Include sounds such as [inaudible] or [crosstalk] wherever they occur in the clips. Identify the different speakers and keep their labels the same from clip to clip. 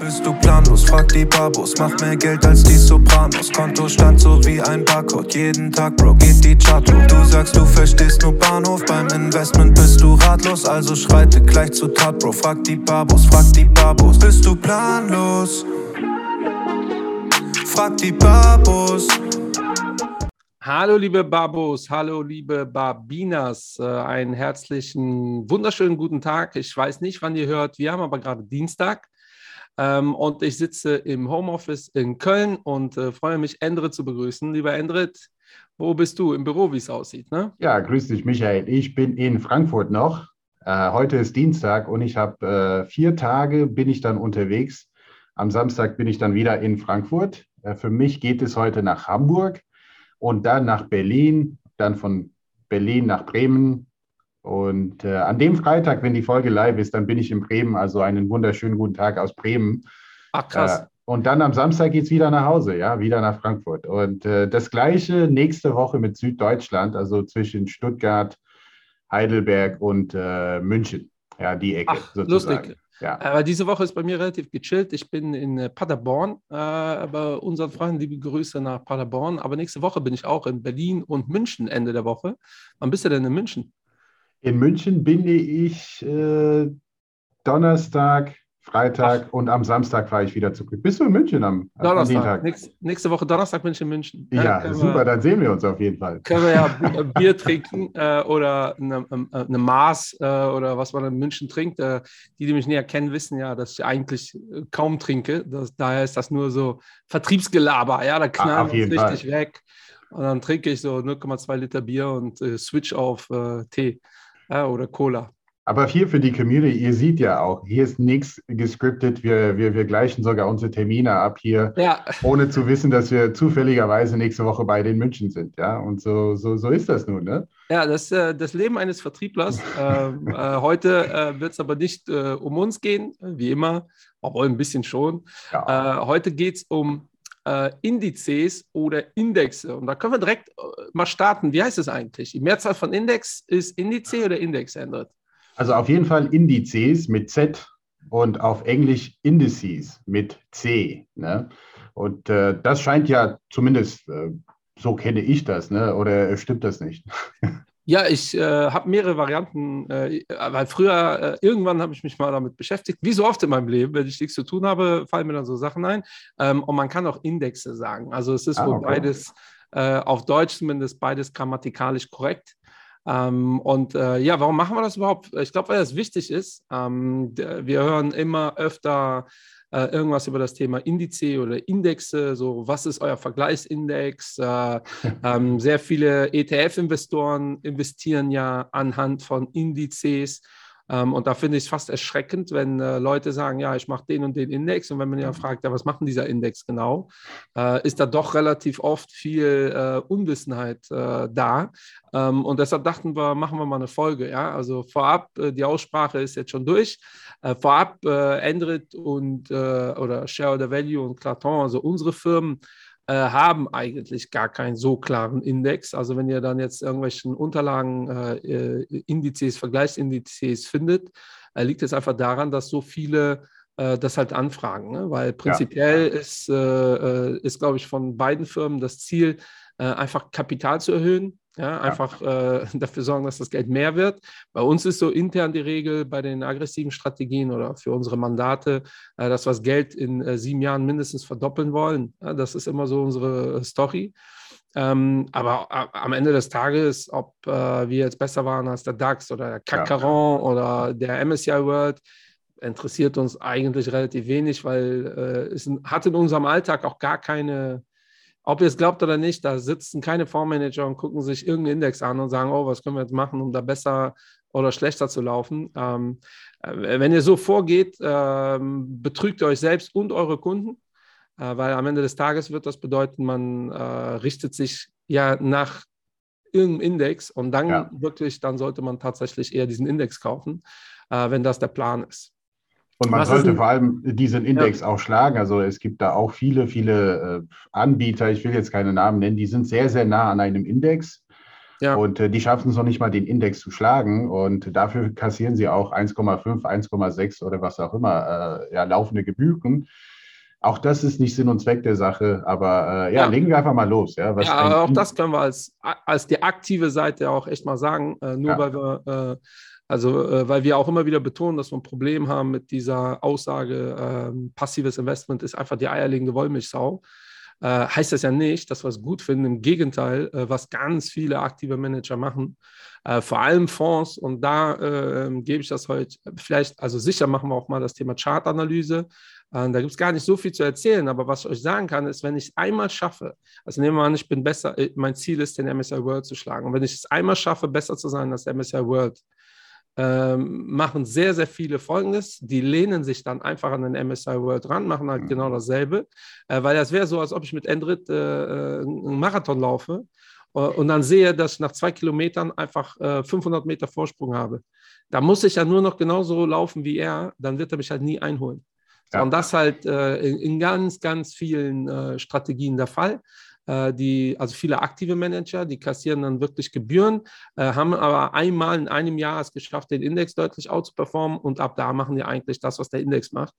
Speaker 1: Bist du planlos? Frag die Babos. Mach mehr Geld als die Sopranos. Kontostand so wie ein Barcode. Jeden Tag, Bro, geht die Chart hoch. Du sagst, du verstehst nur Bahnhof. Beim Investment bist du ratlos. Also schreite gleich zu Tat, Bro. Frag die Babos, frag die Babos. Bist du planlos? Frag die Babos.
Speaker 2: Hallo liebe Babos, hallo liebe Babinas, äh, einen herzlichen, wunderschönen guten Tag. Ich weiß nicht, wann ihr hört, wir haben aber gerade Dienstag. Ähm, und ich sitze im Homeoffice in Köln und äh, freue mich, Endrit zu begrüßen. Lieber Endrit, wo bist du? Im Büro, wie es aussieht, ne?
Speaker 3: Ja, grüß dich, Michael. Ich bin in Frankfurt noch. Äh, heute ist Dienstag und ich habe äh, vier Tage bin ich dann unterwegs. Am Samstag bin ich dann wieder in Frankfurt. Äh, für mich geht es heute nach Hamburg und dann nach Berlin, dann von Berlin nach Bremen, und äh, an dem Freitag, wenn die Folge live ist, dann bin ich in Bremen. Also einen wunderschönen guten Tag aus Bremen.
Speaker 2: Ach, krass. Äh,
Speaker 3: und dann am Samstag geht es wieder nach Hause, ja, wieder nach Frankfurt. Und äh, das gleiche nächste Woche mit Süddeutschland, also zwischen Stuttgart, Heidelberg und äh, München. Ja, die Ecke
Speaker 2: Ach, sozusagen. Lustig. Ja. Aber diese Woche ist bei mir relativ gechillt. Ich bin in äh, Paderborn, äh, bei unseren Freunden liebe Grüße nach Paderborn. Aber nächste Woche bin ich auch in Berlin und München Ende der Woche. Wann bist du denn in München?
Speaker 3: In München bin ich äh, Donnerstag, Freitag Ach. und am Samstag fahre ich wieder zurück. Bist du in München am,
Speaker 2: Donnerstag. Nächste, nächste Woche Donnerstag bin ich in München.
Speaker 3: Ja, ja super, wir, dann sehen wir uns auf jeden Fall.
Speaker 2: Können wir ja [laughs] Bier trinken äh, oder eine, äh, eine Maß äh, oder was man in München trinkt. Äh, die, die mich näher kennen, wissen ja, dass ich eigentlich äh, kaum trinke. Das, daher ist das nur so Vertriebsgelaber. Ja, da knallen wir uns richtig Fall. weg. Und dann trinke ich so 0,2 Liter Bier und äh, switch auf Tee ja, oder Cola.
Speaker 3: Aber hier für die Community, ihr seht ja auch, hier ist nichts gescriptet. Wir, wir, wir gleichen sogar unsere Termine ab hier, ja. ohne zu wissen, dass wir zufälligerweise nächste Woche bei den München sind. Ja, und so, so, so ist das nun. Ne?
Speaker 2: Ja, das äh, das Leben eines Vertrieblers. [laughs] ähm, äh, heute äh, wird es aber nicht äh, um uns gehen, wie immer, obwohl ein bisschen schon. Ja. Äh, heute geht es um äh, Indizes oder Indexe. Und da können wir direkt äh, mal starten. Wie heißt es eigentlich? Die Mehrzahl von Index ist Indice oder Index ändert?
Speaker 3: Also auf jeden Fall Indizes mit Z und auf Englisch Indices mit C. Ne? Und äh, das scheint ja zumindest, äh, so kenne ich das, ne? oder stimmt das nicht? [laughs]
Speaker 2: Ja, ich äh, habe mehrere Varianten, äh, weil früher, äh, irgendwann habe ich mich mal damit beschäftigt. Wie so oft in meinem Leben, wenn ich nichts zu tun habe, fallen mir dann so Sachen ein. Ähm, und man kann auch Indexe sagen. Also es ist ah, wohl okay. beides, äh, auf Deutsch zumindest, beides grammatikalisch korrekt. Ähm, und äh, ja, warum machen wir das überhaupt? Ich glaube, weil das wichtig ist. Ähm, wir hören immer öfter äh, irgendwas über das Thema Indice oder Indexe, so was ist euer Vergleichsindex? Äh, ähm, sehr viele ETF-Investoren investieren ja anhand von Indizes. Ähm, und da finde ich es fast erschreckend, wenn äh, Leute sagen, ja, ich mache den und den Index. Und wenn man ja fragt, ja, was macht denn dieser Index genau, äh, ist da doch relativ oft viel äh, Unwissenheit äh, da. Ähm, und deshalb dachten wir, machen wir mal eine Folge. Ja? Also vorab, äh, die Aussprache ist jetzt schon durch. Äh, vorab, Endrit und oder Shareholder Value und Claton, also unsere Firmen, äh, haben eigentlich gar keinen so klaren Index. Also wenn ihr dann jetzt irgendwelchen Unterlagen, äh, äh Indizes, Vergleichsindizes findet, äh, liegt es einfach daran, dass so viele äh, das halt anfragen. Ne? Weil prinzipiell ja. ist, ist glaube ich, von beiden Firmen das Ziel, einfach Kapital zu erhöhen ja, einfach ja. Äh, [laughs] dafür sorgen, dass das Geld mehr wird. Bei uns ist so intern die Regel bei den aggressiven Strategien oder für unsere Mandate, äh, dass wir das Geld in äh, sieben Jahren mindestens verdoppeln wollen. Ja, das ist immer so unsere Story. Ähm, aber am Ende des Tages, ob äh, wir jetzt besser waren als der DAX oder der CAC 40 ja. oder der MSCI World, interessiert uns eigentlich relativ wenig, weil äh, es hat in unserem Alltag auch gar keine ob ihr es glaubt oder nicht, da sitzen keine Fondsmanager und gucken sich irgendeinen Index an und sagen, oh, was können wir jetzt machen, um da besser oder schlechter zu laufen. Ähm, äh, wenn ihr so vorgeht, ähm, betrügt ihr euch selbst und eure Kunden, äh, weil am Ende des Tages wird das bedeuten, man äh, richtet sich ja nach irgendeinem Index und dann ja. wirklich, dann sollte man tatsächlich eher diesen Index kaufen, äh, wenn das der Plan ist.
Speaker 3: Und man Was sollte vor allem diesen Index ja. auch schlagen. Also es gibt da auch viele, viele äh, Anbieter, ich will jetzt keine Namen nennen, die sind sehr, sehr nah an einem Index. Ja. Und äh, die schaffen es noch nicht mal, den Index zu schlagen. Und dafür kassieren sie auch 1,5, 1,6 oder was auch immer, äh, ja, laufende Gebühren. Auch das ist nicht Sinn und Zweck der Sache, aber äh, ja, ja, legen wir einfach mal los. Ja,
Speaker 2: ja aber auch das können wir als, als die aktive Seite auch echt mal sagen, äh, nur weil wir, äh, also äh, weil wir auch immer wieder betonen, dass wir ein Problem haben mit dieser Aussage, ähm, passives Investment ist einfach die eierlegende Wollmilchsau. Äh, heißt das ja nicht, dass wir es gut finden. Im Gegenteil, äh, was ganz viele aktive Manager machen, vor allem Fonds, und da ähm, gebe ich das heute vielleicht, also sicher machen wir auch mal das Thema Chartanalyse, äh, da gibt es gar nicht so viel zu erzählen, aber was ich euch sagen kann, ist, wenn ich es einmal schaffe, also nehmen wir an, ich bin besser, äh, mein Ziel ist, den MSI World zu schlagen. Und wenn ich es einmal schaffe, besser zu sein als der MSI World, ähm, machen sehr, sehr viele Folgendes. Die lehnen sich dann einfach an den MSI World ran, machen halt mhm. genau dasselbe, äh, weil das wäre so, als ob ich mit Endrit äh, äh einen Marathon laufe äh, und dann sehe, dass ich nach zwei Kilometern einfach 500 Meter Vorsprung habe. Da muss ich ja nur noch genauso laufen wie er, dann wird er mich halt nie einholen. Ja. Und das halt äh, in, in, ganz, ganz vielen äh, Strategien der Fall. Äh, die, also viele aktive Manager, die kassieren dann wirklich Gebühren, äh, haben aber einmal in einem Jahr es geschafft, den Index deutlich outzuperformen und ab da machen die eigentlich das, was der Index macht.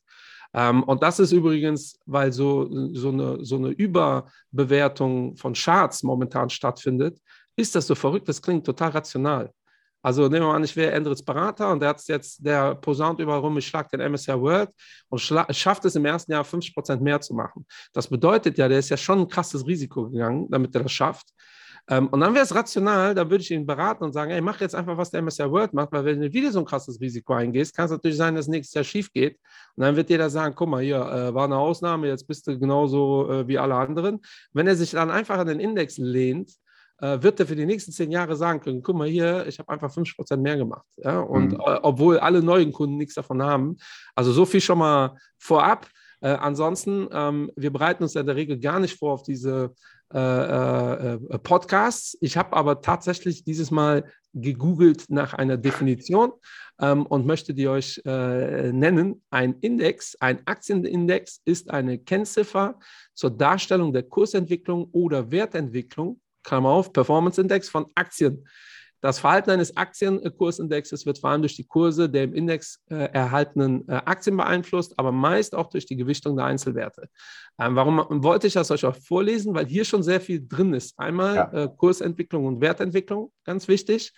Speaker 2: Ähm, und das ist übrigens, weil so, so, eine, so eine Überbewertung von Charts momentan stattfindet, ist das so verrückt, das klingt total rational. Also nehmen wir mal an, ich wäre Endrits Berater und der hat jetzt, der posaunt überall rum, ich schlage den MSR World und schafft es im ersten Jahr 50% mehr zu machen. Das bedeutet ja, der ist ja schon ein krasses Risiko gegangen, damit er das schafft. Ähm, und dann wäre es rational, da würde ich ihn beraten und sagen, ey, mach jetzt einfach, was der MSR World macht, weil wenn du wieder so ein krasses Risiko eingehst, kann es natürlich sein, dass nächstes Jahr schief geht. Und dann wird jeder sagen, guck mal, hier äh, war eine Ausnahme, jetzt bist du genauso äh, wie alle anderen. Wenn er sich dann einfach an den Index lehnt, äh, wird er für die nächsten zehn Jahre sagen können, guck mal hier, ich habe einfach 50% mehr gemacht. Ja? Und mhm. äh, obwohl alle neuen Kunden nichts davon haben. Also so viel schon mal vorab. Äh, ansonsten, ähm, wir bereiten uns in der Regel gar nicht vor auf diese äh, äh, äh, Podcasts. Ich habe aber tatsächlich dieses Mal gegoogelt nach einer Definition ähm, und möchte die euch nennen. Ein Index, ein Aktienindex ist eine Kennziffer zur Darstellung der Kursentwicklung oder Wertentwicklung Klammer auf, Performance Index von Aktien. Das Verhalten eines Aktienkursindexes wird vor allem durch die Kurse der im Index äh, erhaltenen äh, Aktien beeinflusst, aber meist auch durch die Gewichtung der Einzelwerte. Ähm, warum wollte ich das euch auch vorlesen? Weil hier schon sehr viel drin ist. Einmal ja. äh, Kursentwicklung und Wertentwicklung, ganz wichtig.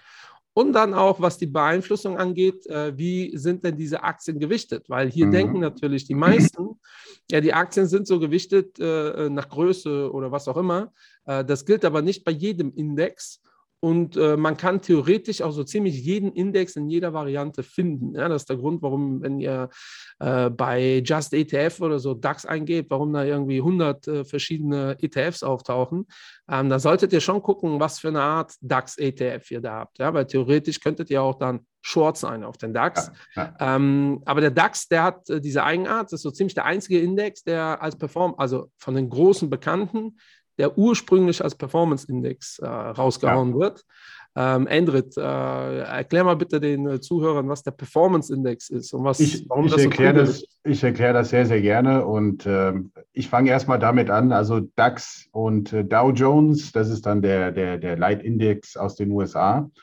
Speaker 2: Und dann auch, was die Beeinflussung angeht, äh, wie sind denn diese Aktien gewichtet? Weil hier mhm. denken natürlich die meisten, ja, die Aktien sind so gewichtet äh, nach Größe oder was auch immer. Äh, das gilt aber nicht bei jedem Index. Und äh, man kann theoretisch auch so ziemlich jeden Index in jeder Variante finden. Ja, das ist der Grund, warum, wenn ihr äh, bei Just ETF oder so DAX eingebt, warum da irgendwie 100 äh, verschiedene ETFs auftauchen. Ähm, da solltet ihr schon gucken, was für eine Art DAX-ETF ihr da habt. Ja, weil theoretisch könntet ihr auch dann Short sein auf den DAX. Ja, ja. Ähm, aber der DAX, der hat äh, diese Eigenart, das ist so ziemlich der einzige Index, der als Perform, also von den großen Bekannten, der ursprünglich als Performance-Index äh, rausgehauen ja. wird. Ähm, Endrit, äh, erklär mal bitte den äh, Zuhörern, was der Performance-Index ist und was,
Speaker 3: ich, warum ich das erkläre so das, Ich erkläre das sehr, sehr gerne und ähm, ich fange erstmal damit an. Also DAX und äh, Dow Jones, das ist dann der, der, der Leitindex aus den USA äh,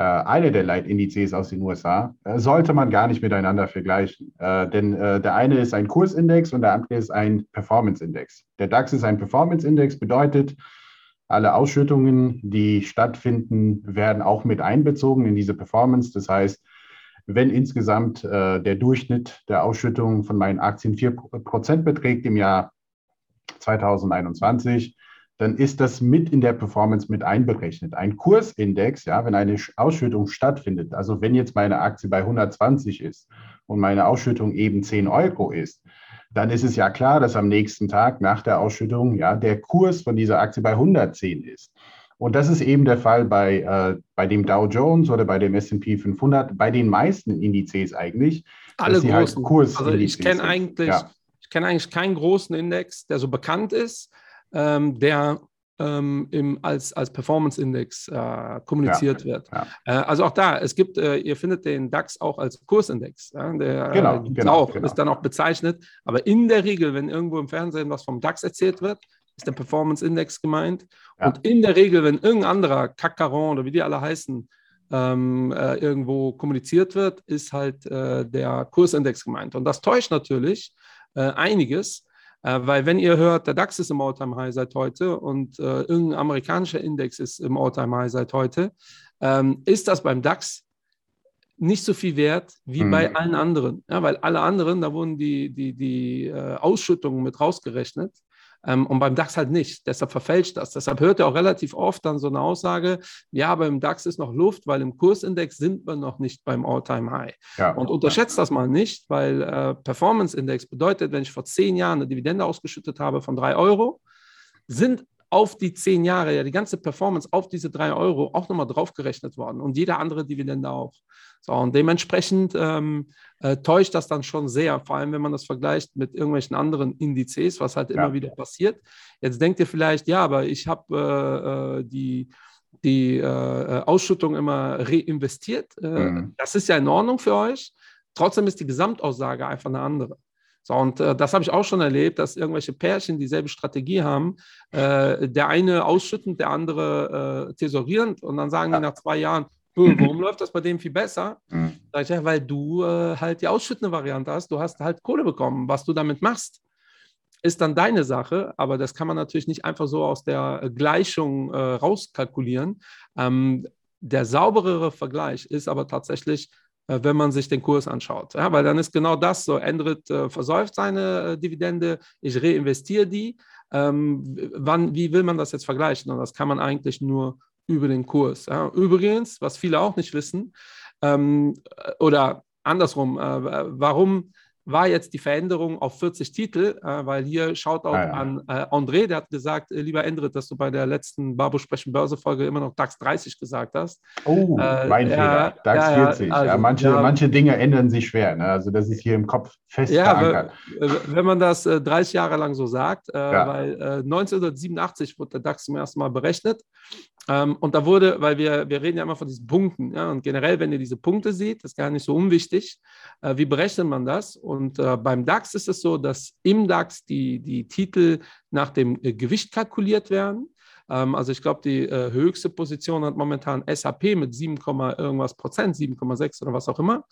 Speaker 3: eine der Leitindizes aus den USA, äh, sollte man gar nicht miteinander vergleichen. Äh, denn der eine ist ein Kursindex und der andere ist ein Performance-Index. Der DAX ist ein Performance-Index, bedeutet, alle Ausschüttungen, die stattfinden, werden auch mit einbezogen in diese Performance. Das heißt, wenn insgesamt äh, der Durchschnitt der Ausschüttungen von meinen Aktien 4% beträgt im Jahr 2021, dann ist das mit in der Performance mit einberechnet. Ein Kursindex, ja, wenn eine Ausschüttung stattfindet, also wenn jetzt meine Aktie bei 120 ist und meine Ausschüttung eben 10 Euro ist, dann ist es ja klar, dass am nächsten Tag nach der Ausschüttung ja der Kurs von dieser Aktie bei 110 ist. Und das ist eben der Fall bei, äh, bei dem Dow Jones oder bei dem S&P 500, bei den meisten Indizes eigentlich.
Speaker 2: Alle halt großen. Halt also ich kenne eigentlich, ja. ich eigentlich keinen großen Index, der so bekannt ist ähm, der ähm, im, als, als Performance-Index äh, kommuniziert ja, wird. Ja. Äh, also auch da, es gibt, äh, ihr findet den DAX auch als Kursindex. Der äh, genau, genau, auch, genau. ist dann auch bezeichnet. Aber in der Regel, wenn irgendwo im Fernsehen was vom DAX erzählt wird, ist der Performance Index gemeint.
Speaker 3: Ja.
Speaker 2: Und in der Regel, wenn irgendein anderer Kakaron oder wie die alle heißen, ähm, äh, irgendwo kommuniziert wird, ist halt äh, der Kursindex gemeint. Und das täuscht natürlich einiges, äh, weil wenn ihr hört, der DAX ist im All-Time-High seit heute und äh, irgendein amerikanischer Index ist im All-Time-High seit heute, ähm, ist das beim DAX nicht so viel wert wie
Speaker 3: Mhm.
Speaker 2: bei allen anderen. Ja, weil alle anderen, da wurden die, die, die äh, Ausschüttungen mit rausgerechnet. Ähm, und beim DAX halt nicht. Deshalb verfälscht das. Deshalb hört ihr auch relativ oft dann so eine Aussage, ja, aber im DAX ist noch Luft, weil im Kursindex sind wir noch nicht beim All-Time-High.
Speaker 3: Ja.
Speaker 2: Und unterschätzt das mal nicht, weil äh, Performance Index bedeutet, wenn ich vor zehn Jahren eine Dividende ausgeschüttet habe von drei Euro, sind auf die zehn Jahre ja die ganze Performance auf diese drei Euro auch nochmal draufgerechnet worden und jede andere Dividende auch. So, und dementsprechend ähm, äh, täuscht das dann schon sehr, vor allem wenn man das vergleicht mit irgendwelchen anderen Indizes, was halt immer
Speaker 3: Ja.
Speaker 2: wieder passiert. Jetzt denkt ihr vielleicht, ja, aber ich habe äh, äh, die, die äh, Ausschüttung immer reinvestiert. Äh,
Speaker 3: Mhm.
Speaker 2: Das ist ja in Ordnung für euch. Trotzdem ist die Gesamtaussage einfach eine andere. So, und äh, das habe ich auch schon erlebt, dass irgendwelche Pärchen dieselbe Strategie haben. Äh, der eine ausschüttend, der andere äh, tesorierend. Und dann sagen
Speaker 3: Ja.
Speaker 2: die nach zwei Jahren, "Äh, [laughs] warum läuft das bei dem viel besser?
Speaker 3: Mhm.
Speaker 2: Sag ich, ja, weil du äh, halt die ausschüttende Variante hast. Du hast halt Kohle bekommen. Was du damit machst, ist dann deine Sache. Aber das kann man natürlich nicht einfach so aus der äh, Gleichung äh, rauskalkulieren. Ähm, der sauberere Vergleich ist aber tatsächlich, wenn man sich den Kurs anschaut. Ja, weil dann ist genau das so, Endrit äh, versäuft seine äh, Dividende, ich reinvestiere die. Ähm, wann, wie will man das jetzt vergleichen? Und das kann man eigentlich nur über den Kurs. Ja. Übrigens, was viele auch nicht wissen, ähm, äh, oder andersrum, äh, warum war jetzt die Veränderung auf 40 Titel, äh, weil hier schaut auch
Speaker 3: Ah, ja.
Speaker 2: an äh, André, der hat gesagt, äh, lieber Endrit, dass du bei der letzten Barbo Sprechen Börse Folge immer noch DAX 30 gesagt hast.
Speaker 3: Oh,
Speaker 2: Äh,
Speaker 3: mein Fehler. DAX
Speaker 2: ja, ja,
Speaker 3: 40. Ja,
Speaker 2: also,
Speaker 3: manche,
Speaker 2: ja.
Speaker 3: manche Dinge ändern sich schwer. Ne? Also das ist hier im Kopf fest
Speaker 2: Ja,
Speaker 3: verankert.
Speaker 2: Äh, wenn man das äh, 30 Jahre lang so sagt, äh, weil äh, 1987 wurde der DAX zum ersten Mal berechnet. Ähm, und da wurde, weil wir, wir reden ja immer von diesen Punkten, ja, und generell, wenn ihr diese Punkte seht, ist gar nicht so unwichtig, äh, wie berechnet man das? Und äh, beim DAX ist es so, dass im DAX die, die Titel nach dem äh, Gewicht kalkuliert werden. Ähm, also ich glaube, die äh, höchste Position hat momentan SAP mit 7, Komma irgendwas Prozent, 7,6 oder was auch immer.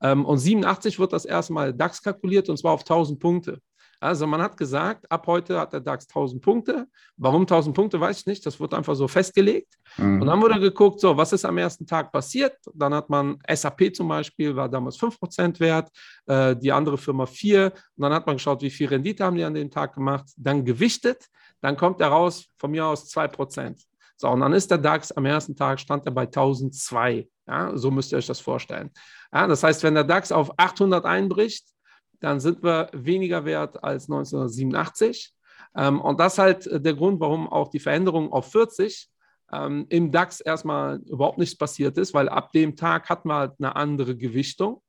Speaker 2: Ähm, und 87 wird das erstmal DAX kalkuliert und zwar auf 1000 Punkte. Also man hat gesagt, ab heute hat der DAX 1000 Punkte. Warum 1000 Punkte, weiß ich nicht. Das wird einfach so festgelegt.
Speaker 3: Mhm.
Speaker 2: Und dann wurde geguckt, so, was ist am ersten Tag passiert? Dann hat man SAP zum Beispiel, war damals 5% wert, äh, die andere Firma 4. Und dann hat man geschaut, wie viel Rendite haben die an dem Tag gemacht. Dann gewichtet, dann kommt er raus, von mir aus 2%. So, und dann ist der DAX am ersten Tag, stand er bei 1002. Ja, so müsst ihr euch das vorstellen. Ja, das heißt, wenn der DAX auf 800 einbricht, dann sind wir weniger wert als 1987. Ähm, und das ist halt äh, der Grund, warum auch die Veränderung auf 40 ähm, im DAX erstmal überhaupt nichts passiert ist, weil ab dem Tag hatten wir halt eine andere Gewichtung.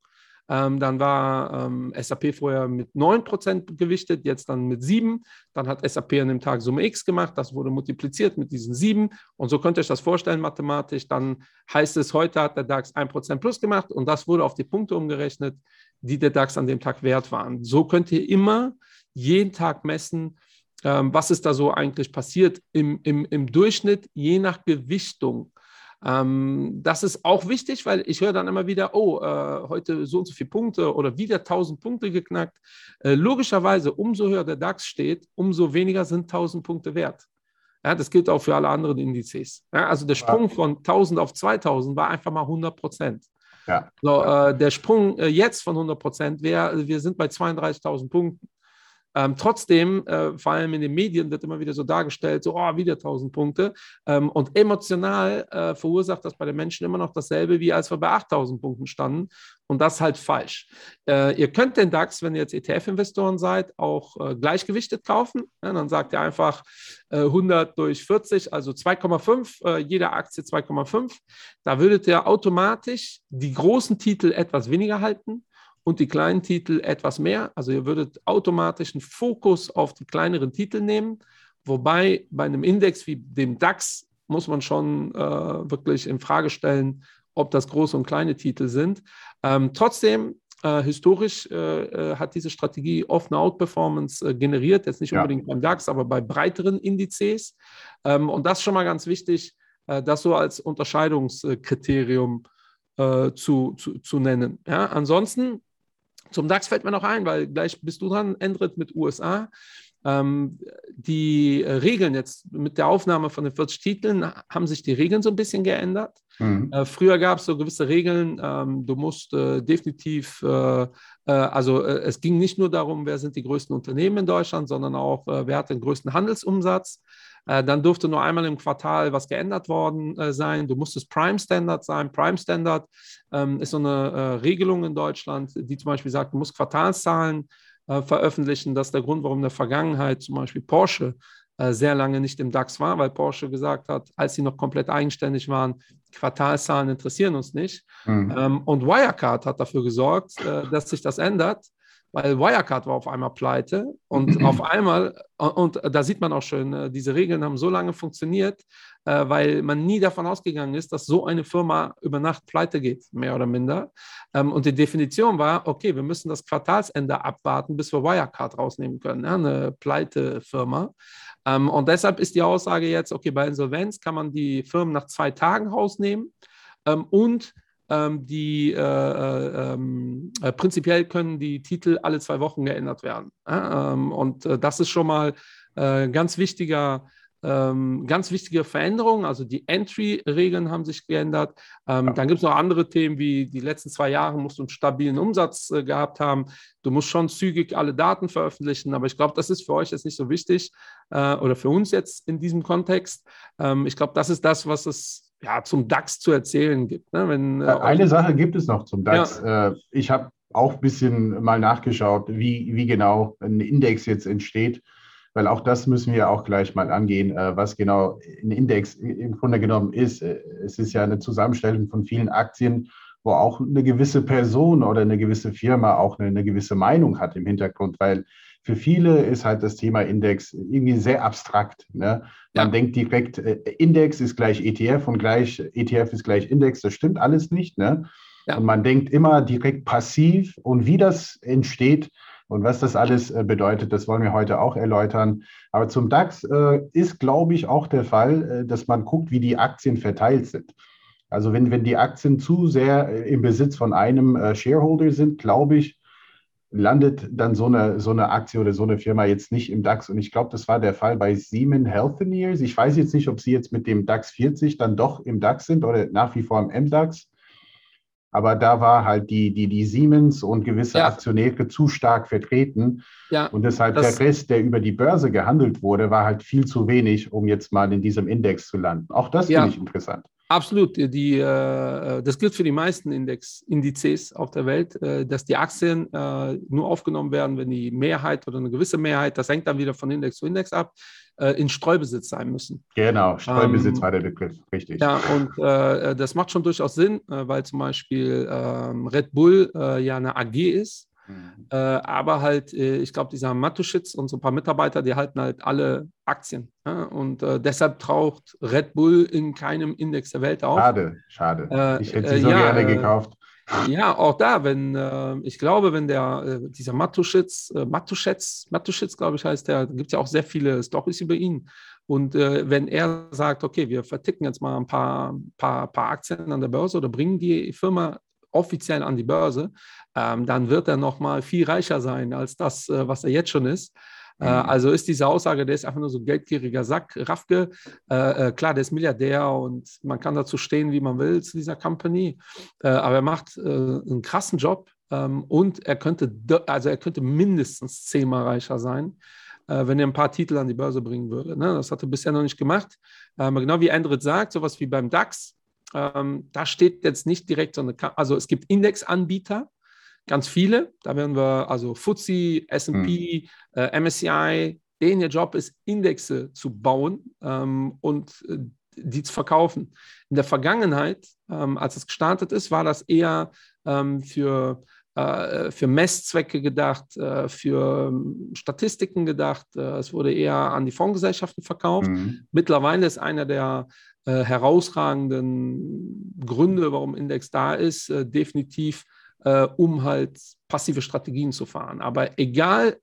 Speaker 2: Ähm, dann war ähm, SAP vorher mit 9% gewichtet, jetzt dann mit 7. Dann hat SAP an dem Tag Summe X gemacht, das wurde multipliziert mit diesen 7. Und so könnt ihr euch das vorstellen mathematisch. Dann heißt es, heute hat der DAX 1% plus gemacht und das wurde auf die Punkte umgerechnet, die der DAX an dem Tag wert waren. So könnt ihr immer jeden Tag messen, ähm, was ist da so eigentlich passiert im, im, im Durchschnitt, je nach Gewichtung. Ähm, das ist auch wichtig, weil ich höre dann immer wieder, oh, äh, heute so und so viele Punkte oder wieder 1000 Punkte geknackt. Äh, logischerweise, umso höher der DAX steht, umso weniger sind 1000 Punkte wert. Ja, das gilt auch für alle anderen Indizes. Ja, also der Sprung von 1000 auf 2000 war einfach mal 100 Prozent.
Speaker 3: Ja.
Speaker 2: So, äh, der Sprung äh, jetzt von 100 Prozent wäre, wir sind bei 32.000 Punkten. Ähm, trotzdem, äh, vor allem in den Medien wird immer wieder so dargestellt, so, oh, wieder 1000 Punkte. Ähm, und emotional äh, verursacht das bei den Menschen immer noch dasselbe, wie als wir bei 8000 Punkten standen. Und das halt falsch. Äh, ihr könnt den DAX, wenn ihr jetzt ETF-Investoren seid, auch äh, gleichgewichtet kaufen. Ja, dann sagt ihr einfach äh, 100 durch 40, also 2,5, äh, jede Aktie 2,5. Da würdet ihr automatisch die großen Titel etwas weniger halten und die kleinen Titel etwas mehr. Also ihr würdet automatisch einen Fokus auf die kleineren Titel nehmen, wobei bei einem Index wie dem DAX muss man schon äh, wirklich in Frage stellen, ob das große und kleine Titel sind. Ähm, trotzdem Äh, historisch äh, äh, hat diese Strategie offene Outperformance äh, generiert, jetzt nicht ja. unbedingt beim DAX, aber bei breiteren Indizes. Ähm, und das ist schon mal ganz wichtig, äh, das so als Unterscheidungskriterium zu, zu, zu nennen. Ja? Ansonsten, zum DAX fällt mir noch ein, weil gleich bist du dran, Endrit mit USA. Ähm, die äh, Regeln jetzt mit der Aufnahme von den 40 Titeln haben sich die Regeln so ein bisschen geändert. Mhm. Äh, früher gab es so gewisse Regeln, ähm, du musst äh, definitiv, äh, äh, also äh, es ging nicht nur darum, wer sind die größten Unternehmen in Deutschland, sondern auch, wer hat den größten Handelsumsatz. dann durfte nur einmal im Quartal was geändert worden sein. Du musstest Prime Standard sein. Prime Standard ähm, ist so eine Regelung in Deutschland, die zum Beispiel sagt, du musst Quartalszahlen äh, veröffentlichen. Das ist der Grund, warum in der Vergangenheit zum Beispiel Porsche äh, sehr lange nicht im DAX war, weil Porsche gesagt hat, als sie noch komplett eigenständig waren, Quartalszahlen interessieren uns nicht. Mhm. Ähm, und Wirecard hat dafür gesorgt, äh, dass sich das ändert weil Wirecard war auf einmal pleite und [clears throat] auf einmal, und da sieht man auch schön, äh, diese Regeln haben so lange funktioniert, äh, weil man nie davon ausgegangen ist, dass so eine Firma über Nacht pleite geht, mehr oder minder. Ähm, und die Definition war, okay, wir müssen das Quartalsende abwarten, bis wir Wirecard rausnehmen können, eine pleite Firma. Ähm, und deshalb ist die Aussage jetzt, okay, bei Insolvenz kann man die Firmen nach zwei Tagen rausnehmen ähm, und ähm, die äh, äh, ähm, äh, prinzipiell können die Titel alle zwei Wochen geändert werden. Ähm, und äh, das ist schon mal äh, ganz wichtiger. Ähm, ganz wichtige Veränderung, also die Entry-Regeln haben sich geändert. Ähm, ja. Dann gibt es noch andere Themen, wie die letzten zwei Jahre musst du einen stabilen Umsatz äh, gehabt haben. Du musst schon zügig alle Daten veröffentlichen, aber ich glaube, das ist für euch jetzt nicht so wichtig äh, oder für uns jetzt in diesem Kontext. Ähm, ich glaube, das ist das, was es ja, zum DAX zu erzählen gibt. Ne? Wenn,
Speaker 3: äh, Eine Sache gibt es noch zum DAX. Ja. Äh, ich habe auch ein bisschen mal nachgeschaut, wie, wie genau ein Index jetzt entsteht, weil auch das müssen wir auch gleich mal angehen, äh, was genau ein Index im Grunde genommen ist. Äh, es ist ja eine Zusammenstellung von vielen Aktien, wo auch eine gewisse Person oder eine gewisse Firma auch eine, eine gewisse Meinung hat im Hintergrund, weil für viele ist halt das Thema Index irgendwie sehr abstrakt. Ne? Man ja. denkt direkt, äh, Index ist gleich ETF und gleich ETF ist gleich Index. Das stimmt alles nicht. Ne? Ja. Und man denkt immer direkt passiv und wie das entsteht und was das alles äh, bedeutet, das wollen wir heute auch erläutern. Aber zum DAX äh, ist, glaube ich, auch der Fall, äh, dass man guckt, wie die Aktien verteilt sind. Also wenn, wenn die Aktien zu sehr im Besitz von einem Shareholder sind, glaube ich, landet dann so eine, so eine Aktie oder so eine Firma jetzt nicht im DAX. Und ich glaube, das war der Fall bei Siemens Healthineers. Ich weiß jetzt nicht, ob sie jetzt mit dem DAX 40 dann doch im DAX sind oder nach wie vor im MDAX. Aber da war halt die, die, die Siemens und gewisse ja. Aktionäre zu stark vertreten. Ja, und deshalb der Rest, der über die Börse gehandelt wurde, war halt viel zu wenig, um jetzt mal in diesem Index zu landen. Auch das ja. finde ich interessant.
Speaker 2: Absolut. Die, äh, das gilt für die meisten Index, Indizes auf der Welt, äh, dass die Aktien äh, nur aufgenommen werden, wenn die Mehrheit oder eine gewisse Mehrheit, das hängt dann wieder von Index zu Index ab, äh, in Streubesitz sein müssen.
Speaker 3: Genau, Streubesitz ähm, war der Begriff, richtig.
Speaker 2: Ja, und äh, das macht schon durchaus Sinn, äh, weil zum Beispiel ähm, Red Bull ja eine AG ist Mhm. Äh, aber halt, äh, ich glaube, dieser Matuschitz und so ein paar Mitarbeiter, die halten halt alle Aktien. Ja? Und äh, deshalb taucht Red Bull in keinem Index der Welt auf.
Speaker 3: Schade, schade. Äh, ich hätte sie so ja, gerne gekauft.
Speaker 2: Ja, auch da, wenn, äh, ich glaube, wenn der, dieser Matuschitz, Matuschitz, Matuschitz, glaube ich, heißt der, da gibt es ja auch sehr viele Storys über ihn. Und äh, wenn er sagt, okay, wir verticken jetzt mal ein paar, paar, paar Aktien an der Börse oder bringen die Firma offiziell an die Börse, ähm, dann wird er noch mal viel reicher sein als das, äh, was er jetzt schon ist. Äh, mhm. also ist diese Aussage, der ist einfach nur so ein geldgieriger Sack, Raffke. Äh, äh, klar, der ist Milliardär und man kann dazu stehen, wie man will zu dieser Company. Äh, aber er macht äh, einen krassen Job ähm, und er könnte, also er könnte mindestens zehnmal reicher sein, wenn er ein paar Titel an die Börse bringen würde. Ne? Das hat er bisher noch nicht gemacht. Ähm, genau wie Endrit sagt, sowas wie beim DAX, ähm, da steht jetzt nicht direkt so eine, also es gibt Indexanbieter, ganz viele. Da werden wir also FTSE, S&P, mhm. äh, MSCI, denen ihr Job ist, Indexe zu bauen ähm, und äh, die zu verkaufen. In der Vergangenheit, ähm, als es gestartet ist, war das eher ähm, für äh, für Messzwecke gedacht, äh, für ähm, Statistiken gedacht. Äh, es wurde eher an die Fondsgesellschaften verkauft. Mhm. Mittlerweile ist einer der herausragenden Gründe, warum Index da ist, definitiv äh, um halt passive Strategien zu fahren. Aber egal,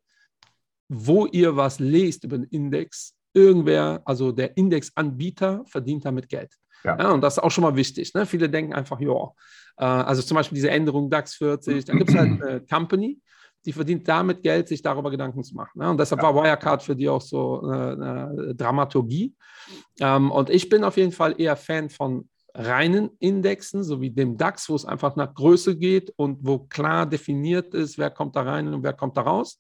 Speaker 2: wo ihr was lest über den Index, irgendwer, also der Indexanbieter verdient damit Geld. Ja. ja. und das ist auch schon mal wichtig. Ne? Viele denken einfach, ja, äh, also zum Beispiel diese Änderung DAX 40, da gibt es halt eine Company, die verdient damit Geld, sich darüber Gedanken zu machen. Ne? Und deshalb ja. war Wirecard für die auch so eine, eine Dramaturgie. Ähm, und ich bin auf jeden Fall eher Fan von reinen Indexen, so wie dem DAX, wo es einfach nach Größe geht und wo klar definiert ist, wer kommt da rein und wer kommt da raus.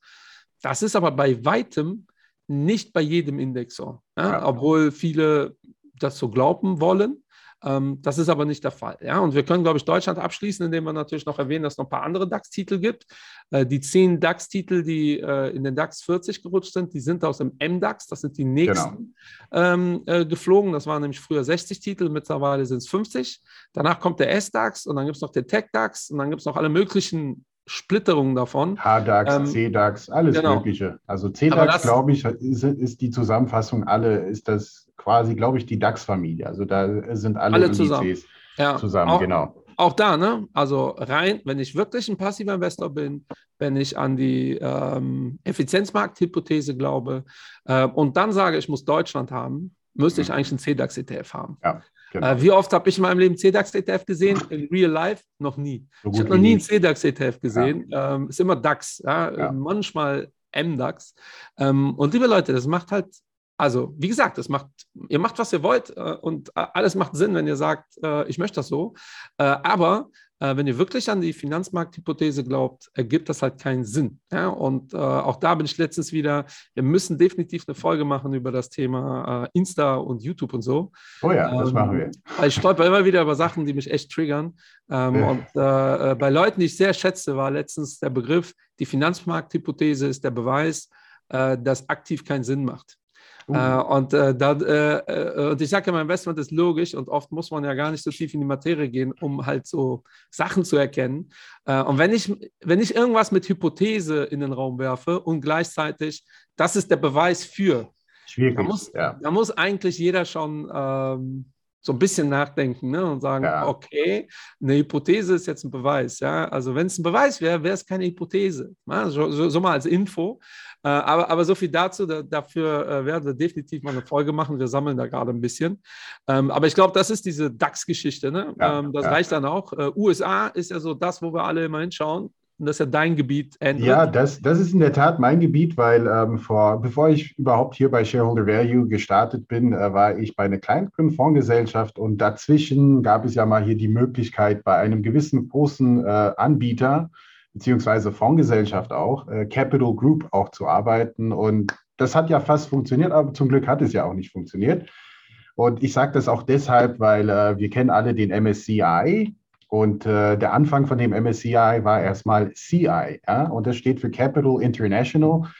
Speaker 2: Das ist aber bei weitem nicht bei jedem Index so, ja? Ja. obwohl viele das so glauben wollen. Ähm, das ist aber nicht der Fall. Ja? Und wir können, glaube ich, Deutschland abschließen, indem wir natürlich noch erwähnen, dass es noch ein paar andere DAX-Titel gibt. Äh, die zehn DAX-Titel, die äh, in den DAX 40 gerutscht sind, die sind aus dem MDAX, das sind die nächsten genau. ähm, äh, geflogen. Das waren nämlich früher 60 Titel, mittlerweile sind es 50. Danach kommt der S-DAX und dann gibt es noch den Tech-DAX und dann gibt es noch alle möglichen Splitterungen davon.
Speaker 3: HDAX, ähm, CDAX, alles genau. Mögliche. Also CDAX, glaube ich, ist, ist, die Zusammenfassung alle, ist das quasi, glaube ich, die DAX-Familie. Also da sind alle,
Speaker 2: alle zusammen,
Speaker 3: ja. zusammen auch, genau.
Speaker 2: Auch da, ne? Also rein, wenn ich wirklich ein passiver Investor bin, wenn ich an die ähm, Effizienzmarkthypothese glaube äh, und dann sage, ich muss Deutschland haben, müsste ich mhm. eigentlich einen CDAX-ETF haben. Ja. Genau. Äh, wie oft habe ich in meinem Leben CDAX-ETF gesehen? In real life noch nie. So ich habe noch nie einen CDAX-ETF gesehen. Ja. Ähm, ist immer DAX, ja? ja. manchmal MDAX. Ähm, und liebe Leute, das macht halt also, wie gesagt, das macht, ihr macht, was ihr wollt äh, und äh, alles macht Sinn, wenn ihr sagt, äh, ich möchte das so. Äh, aber äh, wenn ihr wirklich an die Finanzmarkthypothese glaubt, ergibt das halt keinen Sinn. Ja? Und äh, auch da bin ich letztens wieder, wir müssen definitiv eine Folge machen über das Thema Insta und YouTube und so.
Speaker 3: Oh ja, ähm, das machen wir.
Speaker 2: Weil ich stolper immer wieder über Sachen, die mich echt triggern. Ähm, ja. Und bei Leuten, die ich sehr schätze, war letztens der Begriff, die Finanzmarkthypothese ist der Beweis, dass aktiv keinen Sinn macht. Uh. Äh, und, äh, da, äh, äh, und ich sage ja, mein Investment ist logisch und oft muss man ja gar nicht so tief in die Materie gehen, um halt so Sachen zu erkennen. Äh, und wenn ich, wenn ich irgendwas mit Hypothese in den Raum werfe und gleichzeitig, das ist der Beweis für,
Speaker 3: Schwierig,
Speaker 2: da muss, ja. da muss eigentlich jeder schon ähm, so ein bisschen nachdenken ne? und sagen, ja. okay, eine Hypothese ist jetzt ein Beweis. Ja? Also wenn es ein Beweis wäre, wäre es keine Hypothese. Ja? So, so, so, mal als Info. Äh, aber, aber so viel dazu, da, dafür äh, werden wir definitiv mal eine Folge machen. Wir sammeln da gerade ein bisschen. Ähm, aber ich glaube, das ist diese DAX-Geschichte. Ne? Ja, ähm, das reicht dann auch. Äh, USA ist ja so das, wo wir alle immer hinschauen. Und das ist ja dein Gebiet,
Speaker 3: Andrew. Ja, das, das ist in der Tat mein Gebiet, weil ähm, vor, bevor ich überhaupt hier bei Shareholder Value gestartet bin, äh, war ich bei einer kleinen Fondsgesellschaft und dazwischen gab es ja mal hier die Möglichkeit, bei einem gewissen großen äh, Anbieter beziehungsweise Fondsgesellschaft auch, äh, Capital Group auch zu arbeiten. Und das hat ja fast funktioniert, aber zum Glück hat es ja auch nicht funktioniert. Und ich sage das auch deshalb, weil äh, wir kennen alle den MSCI, und äh, der Anfang von dem MSCI war erstmal CI. Ja? Und das steht für Capital International.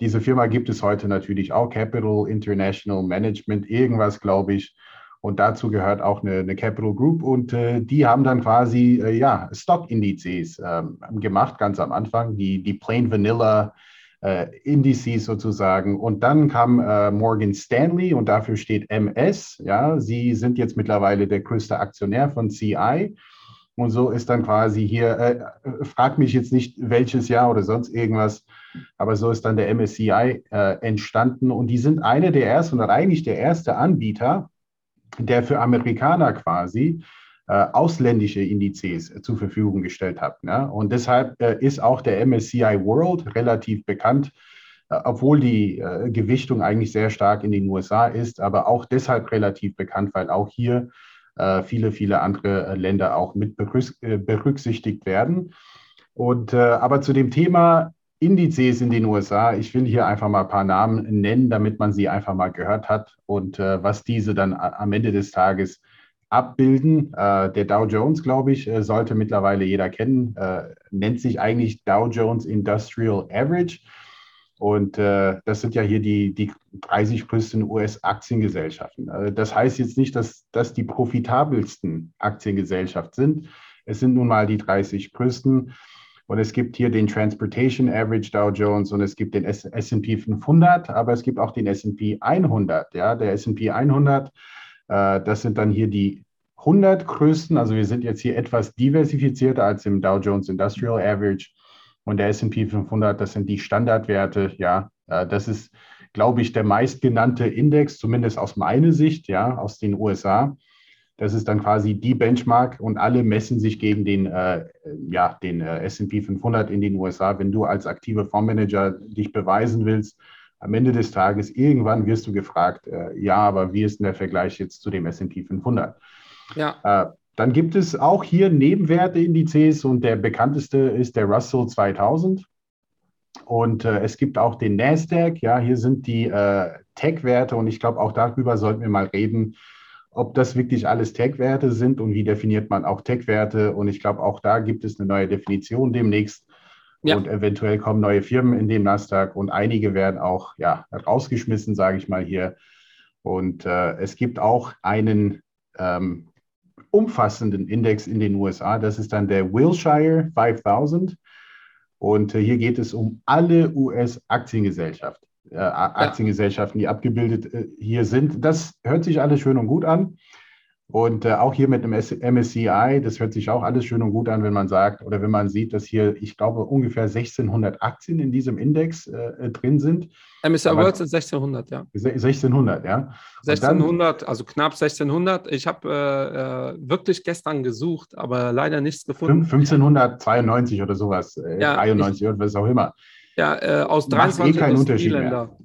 Speaker 3: Diese Firma gibt es heute natürlich auch, Capital International Management, irgendwas, glaube ich. Und dazu gehört auch eine, eine Capital Group. Und äh, die haben dann quasi äh, ja, Stock-Indizes ähm, gemacht, ganz am Anfang, die, die Plain Vanilla äh, Indices sozusagen. Und dann kam äh, Morgan Stanley und dafür steht MS. Ja, sie sind jetzt mittlerweile der größte Aktionär von CI. Und so ist dann quasi hier, äh, äh, frag mich jetzt nicht, welches Jahr oder sonst irgendwas, aber so ist dann der MSCI äh, entstanden. Und die sind eine der ersten oder eigentlich der erste Anbieter, der für Amerikaner quasi äh, ausländische Indizes zur Verfügung gestellt hat. Ne? Und deshalb äh, ist auch der MSCI World relativ bekannt, äh, obwohl die Gewichtung eigentlich sehr stark in den USA ist, aber auch deshalb relativ bekannt, weil auch hier äh, viele, viele andere äh, Länder auch mit äh, berücksichtigt werden. Und aber zu dem Thema Indizes in den USA, ich will hier einfach mal ein paar Namen nennen, damit man sie einfach mal gehört hat und was diese dann am Ende des Tages abbilden. der Dow Jones, glaube ich, sollte mittlerweile jeder kennen, nennt sich eigentlich Dow Jones Industrial Average. Und äh, das sind ja hier die, die 30 größten US-Aktiengesellschaften. Also das heißt jetzt nicht, dass das die profitabelsten Aktiengesellschaften sind. Es sind nun mal die 30 größten. Und es gibt hier den Transportation Average Dow Jones und es gibt den S&P 500, aber es gibt auch den S&P 100. Ja, der S&P 100, äh, das sind dann hier die 100 größten, also wir sind jetzt hier etwas diversifizierter als im Dow Jones Industrial Average und der S&P 500, das sind die Standardwerte, ja, äh, das ist, glaube ich, der meistgenannte Index, zumindest aus meiner Sicht, ja, aus den USA. Das ist dann quasi die Benchmark und alle messen sich gegen den, äh, ja, den äh, S&P 500 in den USA. Wenn du als aktiver Fondsmanager dich beweisen willst, am Ende des Tages, irgendwann wirst du gefragt, äh, ja, aber wie ist denn der Vergleich jetzt zu dem S&P 500? Ja. Äh, dann gibt es auch hier Nebenwerteindizes und der bekannteste ist der Russell 2000. Und äh, es gibt auch den Nasdaq. Ja, hier sind die äh, Tech-Werte und ich glaube, auch darüber sollten wir mal reden, ob das wirklich alles Tech-Werte sind und wie definiert man auch Tech-Werte. Und ich glaube, auch da gibt es eine neue Definition demnächst. Ja. Und eventuell kommen neue Firmen in den Nasdaq und einige werden auch ja, rausgeschmissen, sage ich mal hier. Und äh, es gibt auch einen ähm, umfassenden Index in den USA. Das ist dann der Wilshire 5000. Und äh, hier geht es um alle US-Aktiengesellschaften, äh, Aktiengesellschaften, die abgebildet äh, hier sind. Das hört sich alles schön und gut an. Und äh, auch hier mit dem MSCI, das hört sich auch alles schön und gut an, wenn man sagt oder wenn man sieht, dass hier, ich glaube, ungefähr 1600 Aktien in diesem Index äh, drin sind.
Speaker 2: MSCI World sind 1600, ja.
Speaker 3: 1600, ja.
Speaker 2: 1600, dann, also knapp 1600. Ich habe äh, äh, wirklich gestern gesucht, aber leider nichts gefunden.
Speaker 3: 1592 oder sowas, äh, ja, 93 oder was auch immer.
Speaker 2: Ja, äh, aus 23 eh Industrieländer.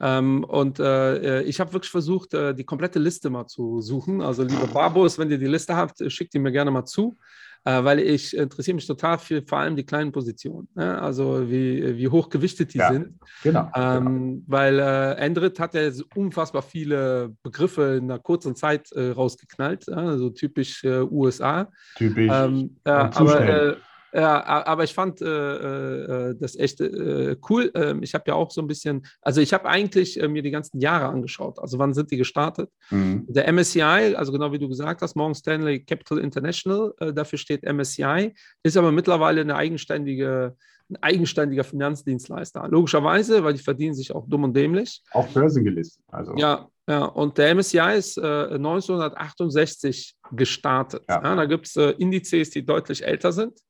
Speaker 2: Ähm, und äh, ich habe wirklich versucht, äh, die komplette Liste mal zu suchen. Also, liebe Barbos, wenn ihr die Liste habt, äh, schickt die mir gerne mal zu, äh, weil ich interessiere mich total für vor allem die kleinen Positionen. Ne? Also, wie, wie hoch gewichtet die ja, sind. Genau. Ähm, genau. Weil äh, Endrit hat ja unfassbar viele Begriffe in einer kurzen Zeit äh, rausgeknallt, also typisch USA.
Speaker 3: Typisch. Ähm,
Speaker 2: aber ja, aber ich fand äh, äh, das echt äh, cool. Ähm, ich habe ja auch so ein bisschen, also ich habe eigentlich äh, mir die ganzen Jahre angeschaut. Also wann sind die gestartet? Mhm. Der MSCI, also genau wie du gesagt hast, Morgan Stanley Capital International, äh, dafür steht MSCI, ist aber mittlerweile eine eigenständige, ein eigenständiger Finanzdienstleister. Logischerweise, weil die verdienen sich auch dumm und dämlich.
Speaker 3: Auch börsengelistet.
Speaker 2: Also. Ja, ja, und der MSCI ist äh, 1968 gestartet. Ja. Ja, da gibt es äh, Indizes, die deutlich älter sind.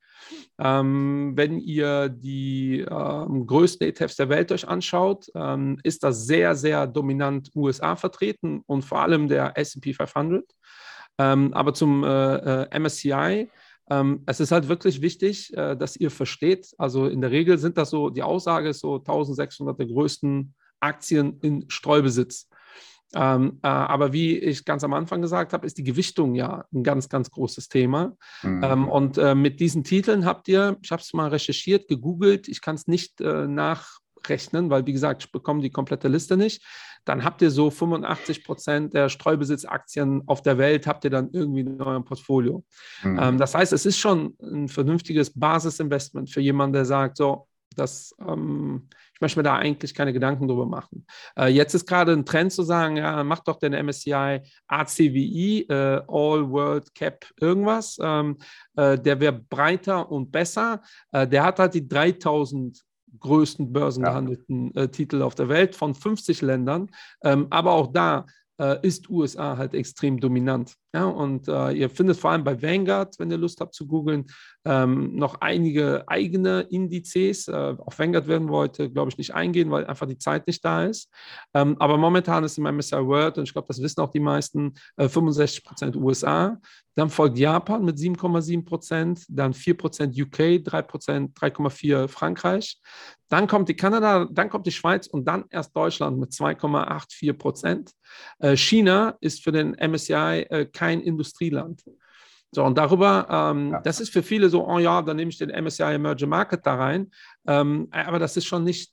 Speaker 2: Ähm, wenn ihr die ähm, größten ETFs der Welt euch anschaut, ähm, ist das sehr, sehr dominant USA vertreten und vor allem der SP 500. Ähm, aber zum äh, äh, MSCI, ähm, es ist halt wirklich wichtig, äh, dass ihr versteht, also in der Regel sind das so, die Aussage ist so 1600 der größten Aktien in Streubesitz. Ähm, äh, aber wie ich ganz am Anfang gesagt habe, ist die Gewichtung ja ein ganz, ganz großes Thema. Mhm. Ähm, und äh, mit diesen Titeln habt ihr, ich habe es mal recherchiert, gegoogelt, ich kann es nicht äh, nachrechnen, weil wie gesagt, ich bekomme die komplette Liste nicht. Dann habt ihr so 85 Prozent der Streubesitzaktien auf der Welt, habt ihr dann irgendwie in eurem Portfolio. Mhm. Ähm, das heißt, es ist schon ein vernünftiges Basisinvestment für jemanden, der sagt, so, das, ähm, ich möchte mir da eigentlich keine Gedanken drüber machen. Äh, jetzt ist gerade ein Trend zu sagen, ja, mach doch den MSCI ACWI, äh, All World Cap irgendwas. Ähm, äh, der wäre breiter und besser. Äh, der hat halt die 3000 größten börsengehandelten ja. Äh, Titel auf der Welt von 50 Ländern. Ähm, aber auch da äh, ist USA halt extrem dominant. Ja, und äh, ihr findet vor allem bei Vanguard, wenn ihr Lust habt zu googeln, ähm, noch einige eigene Indizes. Äh, auf Vanguard werden wir heute, glaube ich, nicht eingehen, weil einfach die Zeit nicht da ist. Ähm, aber momentan ist im MSCI World, und ich glaube, das wissen auch die meisten, äh, 65 Prozent USA. Dann folgt Japan mit 7,7 Prozent, dann 4 Prozent UK, 3 Prozent, 3,4 Frankreich. Dann kommt die Kanada, dann kommt die Schweiz und dann erst Deutschland mit 2,84 Prozent. Äh, China ist für den MSCI äh, kein kein Industrieland. So, und darüber, ähm, ja. das ist für viele so, oh ja, dann nehme ich den MSCI Emerging Market da rein. Ähm, aber das ist schon nicht,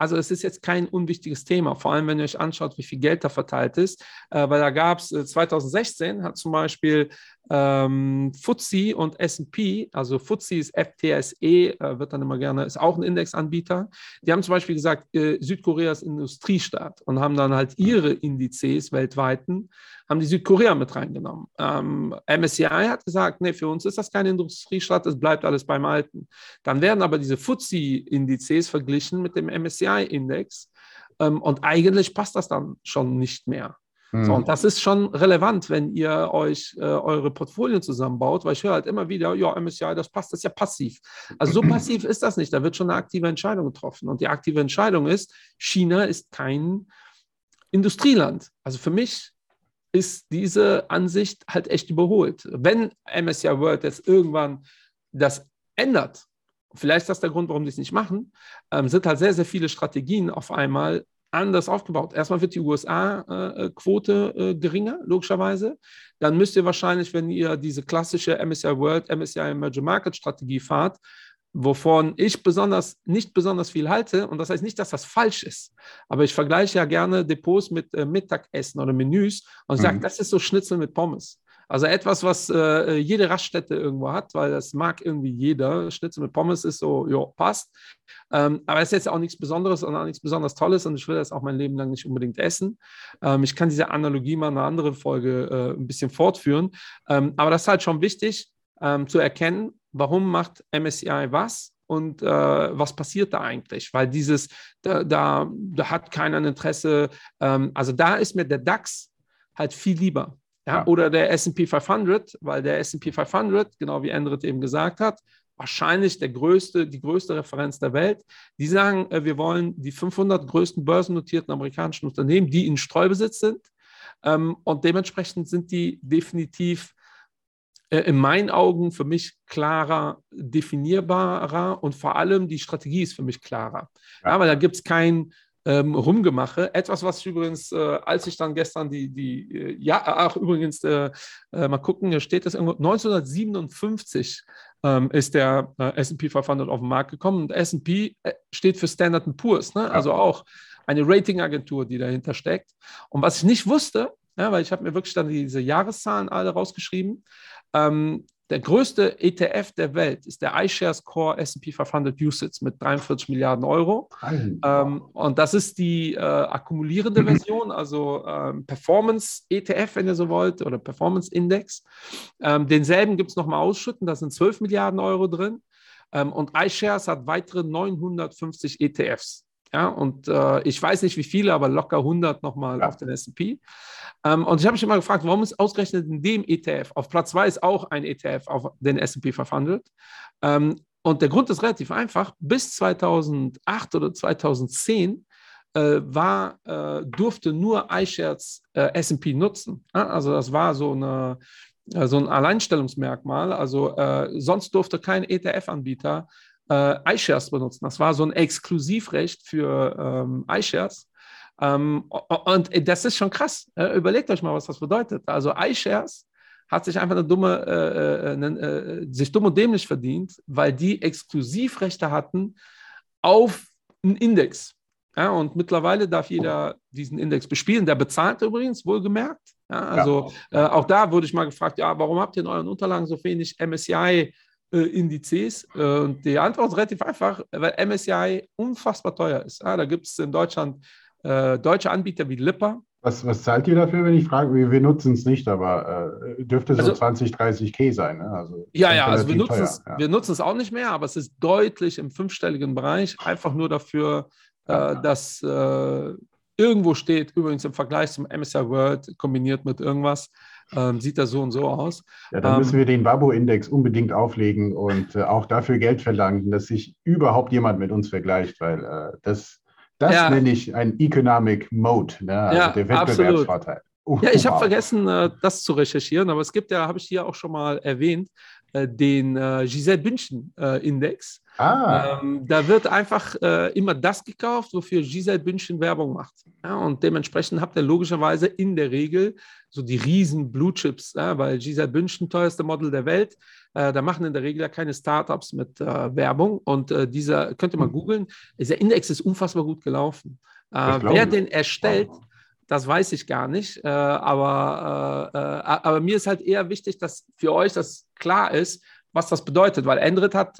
Speaker 2: also es ist jetzt kein unwichtiges Thema, vor allem wenn ihr euch anschaut, wie viel Geld da verteilt ist. Äh, weil da gab es äh, 2016 hat zum Beispiel ähm, FTSE und S&P, also FTSE ist FTSE, äh, wird dann immer gerne, ist auch ein Indexanbieter. Die haben zum Beispiel gesagt, äh, Südkorea ist Industriestaat und haben dann halt ihre Indizes weltweiten, haben die Südkorea mit reingenommen. Ähm, MSCI hat gesagt, nee, für uns ist das kein Industriestaat, es bleibt alles beim Alten. Dann werden aber diese FTSE-Indizes verglichen mit dem MSCI-Index ähm, und eigentlich passt das dann schon nicht mehr. Mhm. So, und das ist schon relevant, wenn ihr euch äh, eure Portfolien zusammenbaut, weil ich höre halt immer wieder, ja, MSCI, das passt, das ist ja passiv. Also so [clears throat] passiv ist das nicht, da wird schon eine aktive Entscheidung getroffen. Und die aktive Entscheidung ist, China ist kein Industrieland. Also für mich ist diese Ansicht halt echt überholt. Wenn MSCI World jetzt irgendwann das ändert, vielleicht ist das der Grund, warum sie es nicht machen, ähm, sind halt sehr, sehr viele Strategien auf einmal anders aufgebaut. Erstmal wird die USA-Quote äh, äh, geringer, logischerweise. Dann müsst ihr wahrscheinlich, wenn ihr diese klassische MSCI World, MSCI Emerging Market Strategie fahrt, wovon ich besonders nicht besonders viel halte. Und das heißt nicht, dass das falsch ist. Aber ich vergleiche ja gerne Depots mit äh, Mittagessen oder Menüs und sage, mhm. das ist so Schnitzel mit Pommes. Also etwas, was äh, jede Raststätte irgendwo hat, weil das mag irgendwie jeder. Schnitzel mit Pommes ist so, ja, passt. Ähm, aber es ist jetzt auch nichts Besonderes und auch nichts besonders Tolles und ich will das auch mein Leben lang nicht unbedingt essen. Ähm, ich kann diese Analogie mal in einer anderen Folge äh, ein bisschen fortführen. Ähm, aber das ist halt schon wichtig ähm, zu erkennen, warum macht MSCI was und äh, was passiert da eigentlich? Weil dieses, da, da, da hat keiner ein Interesse, ähm, also da ist mir der DAX halt viel lieber. Ja, Oder der SP 500, weil der SP 500, genau wie Endrit eben gesagt hat, wahrscheinlich der größte, die größte Referenz der Welt. Die sagen, äh, wir wollen die 500 größten börsennotierten amerikanischen Unternehmen, die in Streubesitz sind. Ähm, und dementsprechend sind die definitiv äh, in meinen Augen für mich klarer definierbarer und vor allem die Strategie ist für mich klarer. Ja, weil da gibt es kein ähm, Rumgemache. Etwas, was ich übrigens, äh, als ich dann gestern die, die äh, ja, ach übrigens, äh, äh mal gucken, hier steht das irgendwo, 1957 ähm, ist der S&P 500 auf den Markt gekommen und S&P steht für Standard Poor's, ne? also auch eine Ratingagentur, die dahinter steckt. Und was ich nicht wusste, ja, weil ich habe mir wirklich dann diese Jahreszahlen alle rausgeschrieben, ähm, der größte ETF der Welt ist der iShares Core SP 500 USITS mit 43 Milliarden Euro. Ähm, und das ist die äh, akkumulierende Version, also ähm, Performance ETF, wenn ihr so wollt, oder Performance Index. Ähm, denselben gibt es nochmal ausschütten, da sind 12 Milliarden Euro drin. Ähm, und iShares hat weitere 950 ETFs. Ja, und äh, ich weiß nicht wie viele, aber locker 100 nochmal ja. auf den SP. Ähm, und ich habe mich immer gefragt, warum ist ausgerechnet in dem ETF, auf Platz 2 ist auch ein ETF auf den SP 500. Ähm, und der Grund ist relativ einfach. Bis 2008 oder 2010 äh, war, äh, durfte nur iShares äh, SP nutzen. Also das war so eine äh, so ein Alleinstellungsmerkmal. Also äh, sonst durfte kein ETF-Anbieter äh, iShares benutzen. Das war so ein Exklusivrecht für ähm, iShares. Ähm, und das ist schon krass. Äh, überlegt euch mal, was das bedeutet. Also iShares hat sich einfach eine dumme, äh, äh, äh, sich dumm und dämlich verdient, weil die Exklusivrechte hatten auf einen Index. Ja, und mittlerweile darf jeder diesen Index bespielen. Der bezahlt übrigens, wohlgemerkt. Ja, also ja. Äh, auch da wurde ich mal gefragt, ja, warum habt ihr in euren Unterlagen so wenig MSCI äh, Indizes? Äh, und die Antwort ist relativ einfach, weil MSCI unfassbar teuer ist. Ja, da gibt es in Deutschland äh, deutsche Anbieter wie Lipper.
Speaker 3: Was, was zahlt ihr dafür, wenn ich frage? Wir, wir nutzen es nicht, aber äh, dürfte so also, 20, 30 K sein. Ne?
Speaker 2: Also, ja, ja, also wir nutzen, es, ja. wir nutzen es auch nicht mehr, aber es ist deutlich im fünfstelligen Bereich, einfach nur dafür, äh, ja, äh, dass irgendwo steht, übrigens im Vergleich zum MSR World kombiniert mit irgendwas, ähm, sieht das so und so aus.
Speaker 3: Ja, dann ähm, müssen wir den Babo-Index unbedingt auflegen und äh, auch dafür Geld verlangen, dass sich überhaupt jemand mit uns vergleicht, weil äh, das, das ja. nenne ich ein Economic Mode, ne? also
Speaker 2: ja, der Wettbewerbsvorteil. Uh, ja, ich habe vergessen, äh, das zu recherchieren, aber es gibt ja, habe ich hier auch schon mal erwähnt, äh, den äh, Giselle Bündchen Index. Ah. Ähm, da wird einfach äh, immer das gekauft, wofür Giselle Bündchen Werbung macht. Ja, und dementsprechend habt ihr logischerweise in der Regel so die riesen Blue Chips, ja, weil Giselle Bündchen, teuerste Model der Welt, äh, da machen in der Regel ja keine Startups mit äh, Werbung. Und äh, dieser, könnt ihr mal hm. googeln, dieser Index ist unfassbar gut gelaufen. Äh, wer den erstellt, das weiß ich gar nicht. Äh, aber, aber mir ist halt eher wichtig, dass für euch das klar ist, was das bedeutet, weil Endrit hat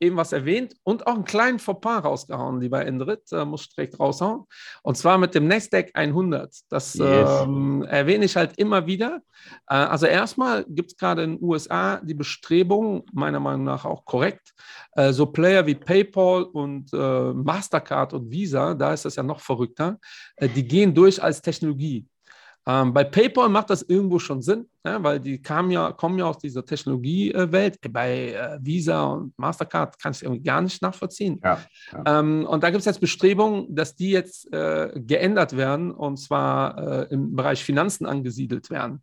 Speaker 2: eben was erwähnt und auch einen kleinen Fauxpas rausgehauen, lieber Endrit, äh, muss ich direkt raushauen. Und zwar mit dem Nasdaq 100. Das yes. ähm, erwähne ich halt immer wieder. Äh, also erstmal gibt es gerade in den USA die Bestrebung, meiner Meinung nach auch korrekt, äh, so Player wie PayPal und äh, Mastercard und Visa, da ist das ja noch verrückter, äh, die gehen durch als Technologie. Ähm, bei PayPal macht das irgendwo schon Sinn, ja, weil die kamen ja, kommen ja aus dieser Technologiewelt. Bei äh, Visa und Mastercard kann ich es irgendwie gar nicht nachvollziehen. Ja, ja. Ähm, und da gibt es jetzt Bestrebungen, dass die jetzt äh, geändert werden und zwar äh, im Bereich Finanzen angesiedelt werden.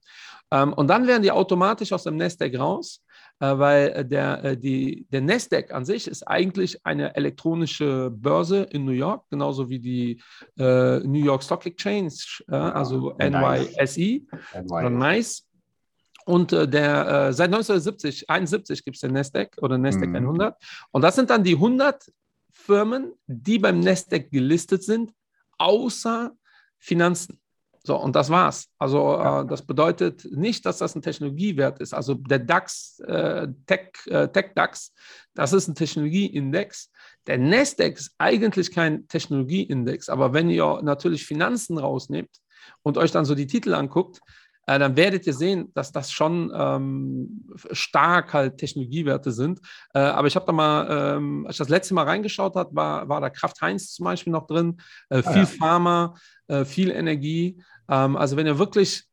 Speaker 2: Ähm, und dann werden die automatisch aus dem Nasdaq raus weil äh, der, äh, die, der Nasdaq an sich ist eigentlich eine elektronische Börse in New York, genauso wie die äh, New York Stock Exchange, äh, also NYSE oder NICE. Und äh, der, seit 1970, 71 gibt es den Nasdaq oder Nasdaq mhm. 100. Und das sind dann die 100 Firmen, die beim Nasdaq gelistet sind, außer Finanzen. So, und das war's. Also äh, das bedeutet nicht, dass das ein Technologiewert ist. Also der DAX, äh, Tech, äh, Tech DAX, das ist ein Technologieindex. Der Nasdaq ist eigentlich kein Technologieindex, aber wenn ihr natürlich Finanzen rausnehmt und euch dann so die Titel anguckt, äh, dann werdet ihr sehen, dass das schon ähm, stark halt Technologiewerte sind. Äh, aber ich habe da mal, ähm, als ich das letzte Mal reingeschaut habe, war, war da Kraft Heinz zum Beispiel noch drin, äh, viel ah, ja. Pharma, äh, viel Energie. Ähm, also wenn ihr wirklich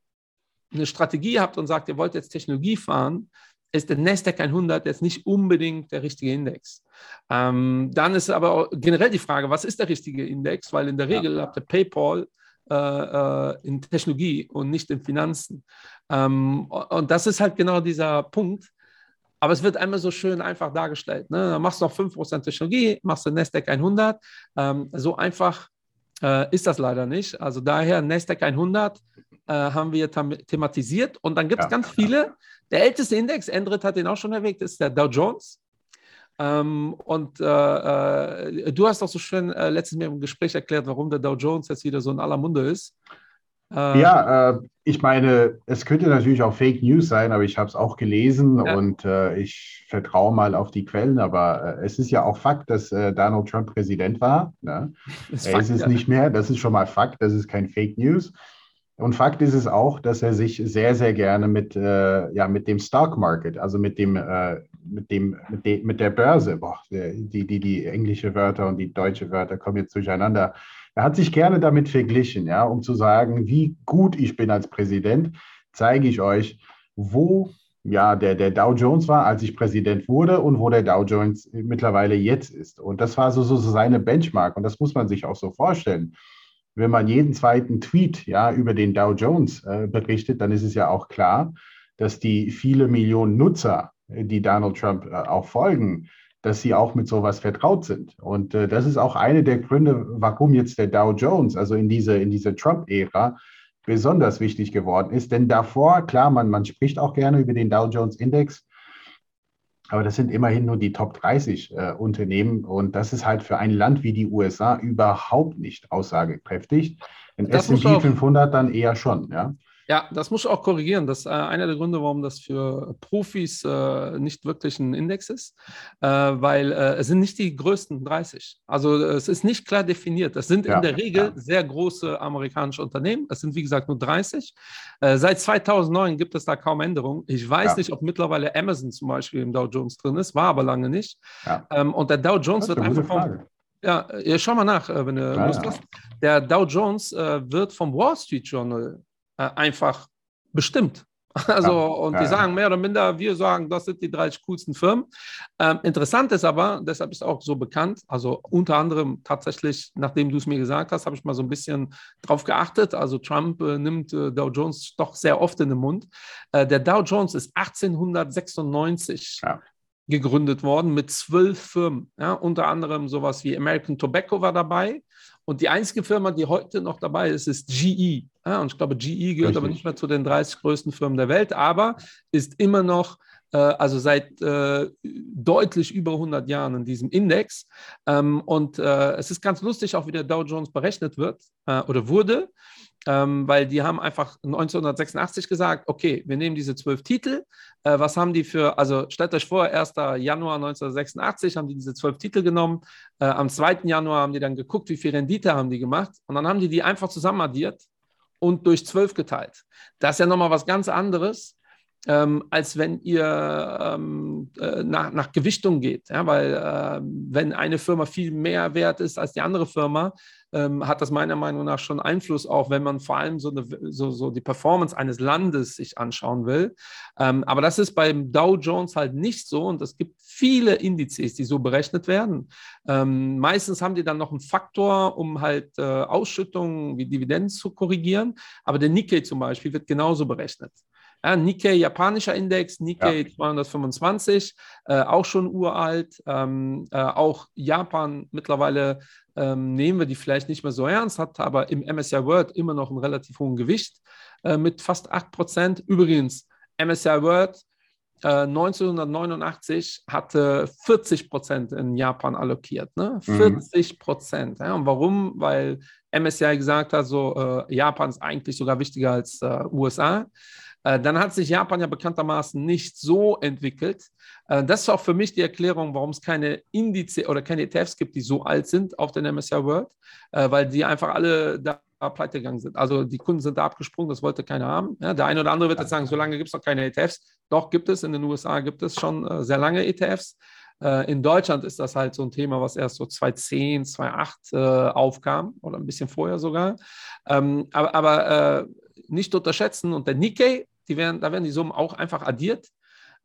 Speaker 2: eine Strategie habt und sagt, ihr wollt jetzt Technologie fahren, ist der Nasdaq 100 jetzt nicht unbedingt der richtige Index. Ähm, dann ist aber generell die Frage, was ist der richtige Index? Weil in der Regel ja. habt ihr PayPal äh, äh, in Technologie und nicht in Finanzen. Ähm, und das ist halt genau dieser Punkt. Aber es wird einmal so schön einfach dargestellt. Ne? Dann machst du noch 5% Technologie, machst du Nasdaq 100. Ähm, so einfach äh, ist das leider nicht. Also daher Nasdaq 100 äh, haben wir thematisiert und dann gibt es ja, ganz viele. Der älteste Index, Endrit hat den auch schon erwähnt, ist der Dow Jones. Ähm, und äh, äh, du hast auch so schön äh, letztes Mal im Gespräch erklärt, warum der Dow Jones jetzt wieder so in aller Munde ist.
Speaker 3: Äh, ja, äh, ich meine, es könnte natürlich auch Fake News sein, aber ich habe es auch gelesen ja. und äh, ich vertraue mal auf die Quellen. Aber äh, es ist ja auch Fakt, dass Donald Trump Präsident war. Ne? [laughs] Ist er Fakt, ist es ja. nicht mehr. Das ist schon mal Fakt. Das ist kein Fake News. Und Fakt ist es auch, dass er sich sehr, sehr gerne mit, äh, ja, mit dem Stock Market, also mit dem, mit dem, mit, de, mit der Börse, boah, die, die, die englische Wörter und die deutsche Wörter kommen jetzt durcheinander er hat sich gerne damit verglichen, ja, um zu sagen, wie gut ich bin als Präsident, zeige ich euch, wo ja, der, der Dow Jones war, als ich Präsident wurde und wo der Dow Jones mittlerweile jetzt ist. Und das war so, so seine Benchmark und das muss man sich auch so vorstellen. Wenn man jeden zweiten Tweet ja, über den Dow Jones äh, berichtet, dann ist es ja auch klar, dass die viele Millionen Nutzer, die Donald Trump äh, auch folgen, dass sie auch mit sowas vertraut sind. Und äh, das ist auch eine der Gründe, warum jetzt der Dow Jones, also in diese, in diese Trump-Ära, besonders wichtig geworden ist. Denn davor, klar, man, man spricht auch gerne über den Dow Jones Index, aber das sind immerhin nur die Top 30 äh, Unternehmen. Und das ist halt für ein Land wie die USA überhaupt nicht aussagekräftig. In S&P 500 dann eher schon, ja.
Speaker 2: Ja, das muss ich auch korrigieren. Das ist äh, einer der Gründe, warum das für Profis äh, nicht wirklich ein Index ist, äh, weil äh, es sind nicht die größten 30. Also es ist nicht klar definiert. Das sind ja, in der Regel ja. sehr große amerikanische Unternehmen. Es sind, wie gesagt, nur 30. Äh, seit 2009 gibt es da kaum Änderungen. Ich weiß ja. nicht, ob mittlerweile Amazon zum Beispiel im Dow Jones drin ist, war aber lange nicht. Ähm, und der Dow Jones wird einfach vom, ja, schau mal nach, äh, wenn du Lust hast. Der Dow Jones wird vom Wall Street Journal äh, einfach bestimmt. [laughs] Also, ja, und die ja, sagen mehr oder minder, wir sagen, das sind die 30 coolsten Firmen. Ähm, interessant ist aber, deshalb ist auch so bekannt, also unter anderem tatsächlich, nachdem du es mir gesagt hast, habe ich mal so ein bisschen drauf geachtet. Also, Trump äh, nimmt äh, Dow Jones doch sehr oft in den Mund. Äh, der Dow Jones ist 1896 ja. gegründet worden mit zwölf Firmen. Ja, unter anderem sowas wie American Tobacco war dabei. Und die einzige Firma, die heute noch dabei ist, ist GE. Ja, und ich glaube, GE gehört Richtig. aber nicht mehr zu den 30 größten Firmen der Welt, aber ist immer noch, äh, also seit äh, deutlich über 100 Jahren in diesem Index. Ähm, und äh, es ist ganz lustig, auch wie der Dow Jones berechnet wird äh, oder wurde ähm, weil die haben einfach 1986 gesagt, okay, wir nehmen diese zwölf Titel, äh, was haben die für, also stellt euch vor, 1. Januar 1986 haben die diese zwölf Titel genommen, äh, am 2. Januar haben die dann geguckt, wie viel Rendite haben die gemacht und dann haben die die einfach zusammenaddiert und durch zwölf geteilt. Das ist ja nochmal was ganz anderes, ähm, als wenn ihr ähm, äh, nach, nach Gewichtung geht. Ja? Weil äh, wenn eine Firma viel mehr wert ist als die andere Firma, ähm, hat das meiner Meinung nach schon Einfluss auch, wenn man vor allem so, eine, so, so die Performance eines Landes sich anschauen will. Ähm, aber das ist beim Dow Jones halt nicht so und es gibt viele Indizes, die so berechnet werden. Ähm, meistens haben die dann noch einen Faktor, um halt äh, Ausschüttungen wie Dividenden zu korrigieren. Aber der Nikkei zum Beispiel wird genauso berechnet. Ja, Nikkei, japanischer Index, Nikkei ja. 225, äh, auch schon uralt. Ähm, äh, auch Japan mittlerweile ähm, nehmen wir die vielleicht nicht mehr so ernst, hat aber im MSCI World immer noch einen relativ hohen Gewicht äh, mit fast 8%. Übrigens, MSCI World 1989 äh, hatte 40% in Japan allokiert. Ne? 40% Mhm. Ja, und warum? Weil MSCI gesagt hat, so äh, Japan ist eigentlich sogar wichtiger als äh, USA. Äh, dann hat sich Japan ja bekanntermaßen nicht so entwickelt. Äh, das ist auch für mich die Erklärung, warum es keine Indize oder keine ETFs gibt, die so alt sind auf den MSCI World, äh, weil die einfach alle da pleite gegangen sind. Also die Kunden sind da abgesprungen, das wollte keiner haben. Ja, der eine oder andere wird jetzt sagen, so lange gibt es noch keine ETFs. Doch, gibt es. In den USA gibt es schon sehr lange ETFs. In Deutschland ist das halt so ein Thema, was erst so 2010, 2008 aufkam oder ein bisschen vorher sogar. Ähm, aber, aber nicht unterschätzen. Und der Nikkei, die werden, da werden die Summen auch einfach addiert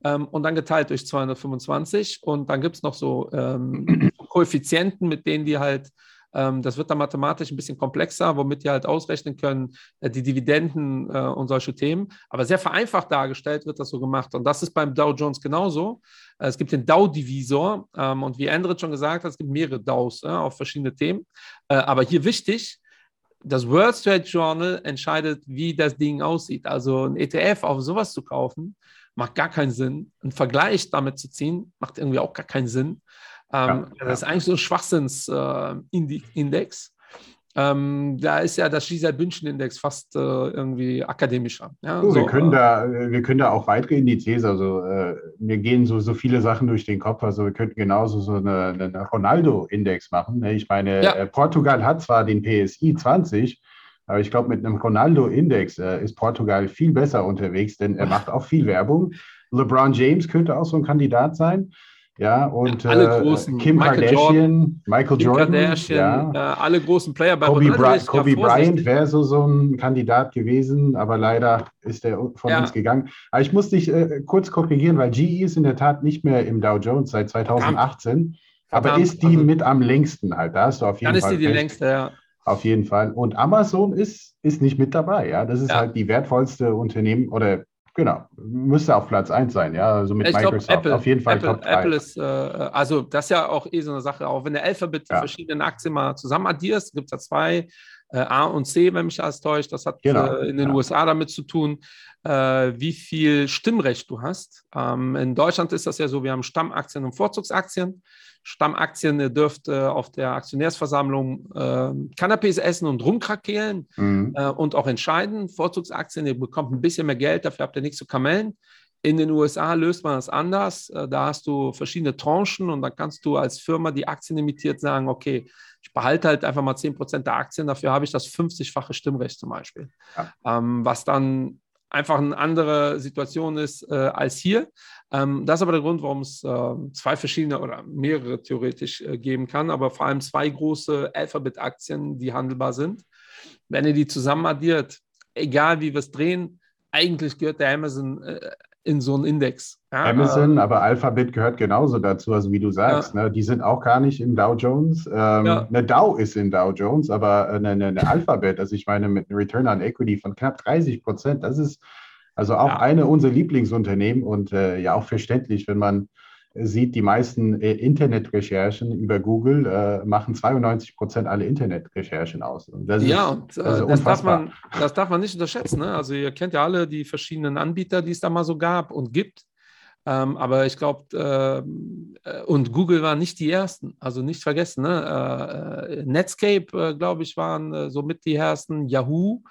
Speaker 2: ähm, und dann geteilt durch 225. Und dann gibt es noch so ähm, [clears throat] Koeffizienten, mit denen die halt, ähm, das wird dann mathematisch ein bisschen komplexer, womit die halt ausrechnen können, äh, die Dividenden äh, und solche Themen. Aber sehr vereinfacht dargestellt wird das so gemacht. Und das ist beim Dow Jones genauso. Äh, es gibt den Dow-Divisor ähm, und wie Endrit schon gesagt hat, es gibt mehrere Dows auf verschiedene Themen. Äh, aber hier wichtig, das World Trade Journal entscheidet, wie das Ding aussieht. Also ein ETF auf sowas zu kaufen, macht gar keinen Sinn. Ein Vergleich damit zu ziehen, macht irgendwie auch gar keinen Sinn. Ähm, ja, das ist eigentlich so ein Schwachsinns-Index. Äh, ähm, da ist ja das Giselle-Bündchen-Index fast äh, irgendwie akademischer. Ja?
Speaker 3: So, wir, können da, wir können da auch weitere Indizes, also äh, mir gehen so, so viele Sachen durch den Kopf, also wir könnten genauso so eine, eine Ronaldo-Index machen. Ne? Ich meine, ja. äh, Portugal hat zwar den PSI 20, aber ich glaube, mit einem Ronaldo-Index äh, ist Portugal viel besser unterwegs, denn er macht auch viel Werbung. LeBron James könnte auch so ein Kandidat sein. Ja, und
Speaker 2: alle äh, großen,
Speaker 3: Kim Michael Kardashian, Jordan, Michael
Speaker 2: Kim
Speaker 3: Jordan,
Speaker 2: Kardashian, ja. äh, alle großen Player.
Speaker 3: Bei Kobe, Bry Kobe Bryant wäre so, so ein Kandidat gewesen, aber leider ist er von ja. uns gegangen. Aber ich muss dich äh, kurz korrigieren, weil GE ist in der Tat nicht mehr im Dow Jones seit 2018, Verdammt. aber ist die also, mit am längsten halt. Da hast du auf jeden
Speaker 2: Fall.
Speaker 3: Dann
Speaker 2: ist die die längste, ja.
Speaker 3: Auf jeden Fall. Und Amazon ist, ist nicht mit dabei, ja. Das ist ja. halt die wertvollste Unternehmen oder Genau, müsste auf Platz 1 sein, ja, also mit
Speaker 2: ich
Speaker 3: Microsoft
Speaker 2: glaub, Apple,
Speaker 3: auf jeden Fall
Speaker 2: Apple,
Speaker 3: Top 3.
Speaker 2: Apple ist, äh, also das ist ja auch eh so eine Sache, auch wenn der Alphabet die ja. verschiedenen Aktien mal zusammen addierst, gibt es ja zwei, äh, A und C, wenn mich alles täuscht, das hat genau. äh, in den ja. USA damit zu tun, äh, wie viel Stimmrecht du hast. Ähm, in Deutschland ist das ja so, wir haben Stammaktien und Vorzugsaktien. Stammaktien, ihr dürft äh, auf der Aktionärsversammlung äh, Canapés essen und rumkrakehlen mhm. äh, und auch entscheiden. Vorzugsaktien, ihr bekommt ein bisschen mehr Geld, dafür habt ihr nichts zu kamellen. In den USA löst man das anders. Äh, da hast du verschiedene Tranchen und dann kannst du als Firma, die Aktien imitiert, sagen, okay, ich behalte halt einfach mal 10% der Aktien, dafür habe ich das 50-fache Stimmrecht zum Beispiel. Ja. Ähm, was dann einfach eine andere Situation ist äh, als hier. Ähm, das ist aber der Grund, warum es äh, zwei verschiedene oder mehrere theoretisch äh, geben kann, aber vor allem zwei große Alphabet-Aktien, die handelbar sind. Wenn ihr die zusammen addiert, egal wie wir es drehen, eigentlich gehört der Amazon äh, in so einen Index.
Speaker 3: Ja, Amazon, äh, aber Alphabet gehört genauso dazu, also wie du sagst. Ja. Ne, die sind auch gar nicht im Dow Jones. Ähm, ja. Eine Dow ist in Dow Jones, aber eine, eine, eine Alphabet, also ich meine mit einem Return on Equity von knapp 30 Prozent, das ist also auch eine unserer Lieblingsunternehmen und äh, ja auch verständlich, wenn man sieht, die meisten äh, Internetrecherchen über Google äh, machen 92 Prozent alle Internetrecherchen aus.
Speaker 2: Und das ja, ist, und äh, das, darf man, das darf man nicht unterschätzen. Ne? Also ihr kennt ja alle die verschiedenen Anbieter, die es da mal so gab und gibt. Ähm, aber ich glaube, ähm, äh, und Google war nicht die ersten, also nicht vergessen. Ne? Äh, Netscape, äh, glaube ich, waren so mit die ersten. Yahoo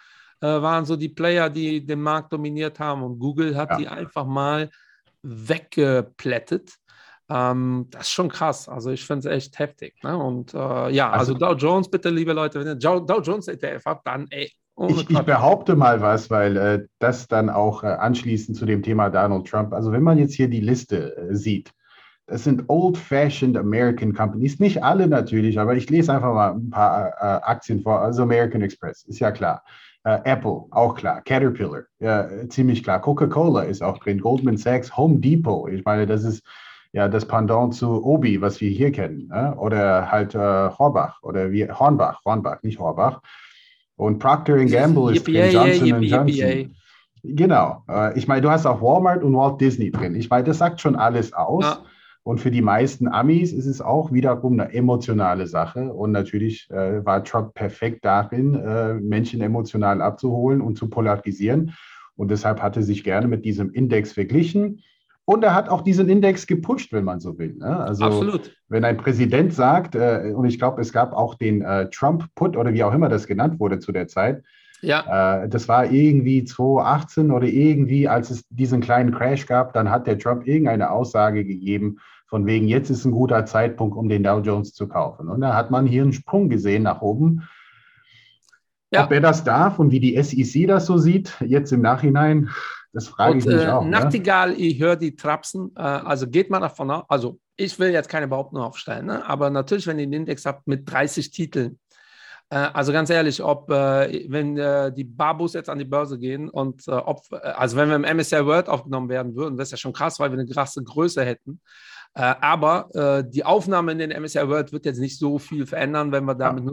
Speaker 2: waren so die Player, die den Markt dominiert haben. Und Google hat ja. die einfach mal weggeplättet. Ähm, das ist schon krass. Also ich finde es echt heftig. Ne? Und äh, ja, also, also, Dow Jones, bitte, liebe Leute, wenn ihr Dow, Dow Jones ETF habt, dann ey,
Speaker 3: Ich, ich, behaupte mal was, weil äh, das dann auch äh, anschließend zu dem Thema Donald Trump. Also wenn man jetzt hier die Liste äh, sieht, das sind old-fashioned American Companies. Nicht alle natürlich, aber ich lese einfach mal ein paar äh, Aktien vor. Also American Express, ist ja klar. Uh, Apple, auch klar. Caterpillar, ja, ziemlich klar. Coca-Cola ist auch drin. Goldman Sachs, Home Depot. Ich meine, das ist ja das Pendant zu Obi, was wir hier kennen. Ne? Oder halt äh, Horbach oder wie Hornbach, Hornbach, nicht Horbach. Und Procter Gamble ist drin, Johnson yippie, Johnson. Genau. Äh, ich meine, du hast auch Walmart und Walt Disney drin. Ich meine, das sagt schon alles aus. Ja. Und für die meisten Amis ist es auch wiederum eine emotionale Sache. Und natürlich äh, war Trump perfekt darin, äh, Menschen emotional abzuholen und zu polarisieren. Und deshalb hatte sich gerne mit diesem Index verglichen. Und er hat auch diesen Index gepusht, wenn man so will. Ne? Also, Absolut. Wenn ein Präsident sagt, äh, und ich glaube, es gab auch den äh, Trump-Put oder wie auch immer das genannt wurde zu der Zeit, ja. Äh, das war irgendwie 2018 oder irgendwie, als es diesen kleinen Crash gab, dann hat der Trump irgendeine Aussage gegeben, von wegen, jetzt ist ein guter Zeitpunkt, um den Dow Jones zu kaufen. Und da hat man hier einen Sprung gesehen nach oben. Ja. Ob er das darf und wie die SEC das so sieht, jetzt im Nachhinein, das frage und, ich mich äh, auch.
Speaker 2: Ne? Nachtigall, ne? ich höre die Trapsen. Äh, also geht man davon aus, also ich will jetzt keine Behauptung aufstellen, ne? aber natürlich, wenn ihr einen Index habt mit 30 Titeln, äh, also ganz ehrlich, ob äh, wenn die Babus jetzt an die Börse gehen und ob, also wenn wir im MSCI World aufgenommen werden würden, das ist ja schon krass, weil wir eine krasse Größe hätten. Äh, aber äh, die Aufnahme in den MSCI World wird jetzt nicht so viel verändern, wenn wir da mit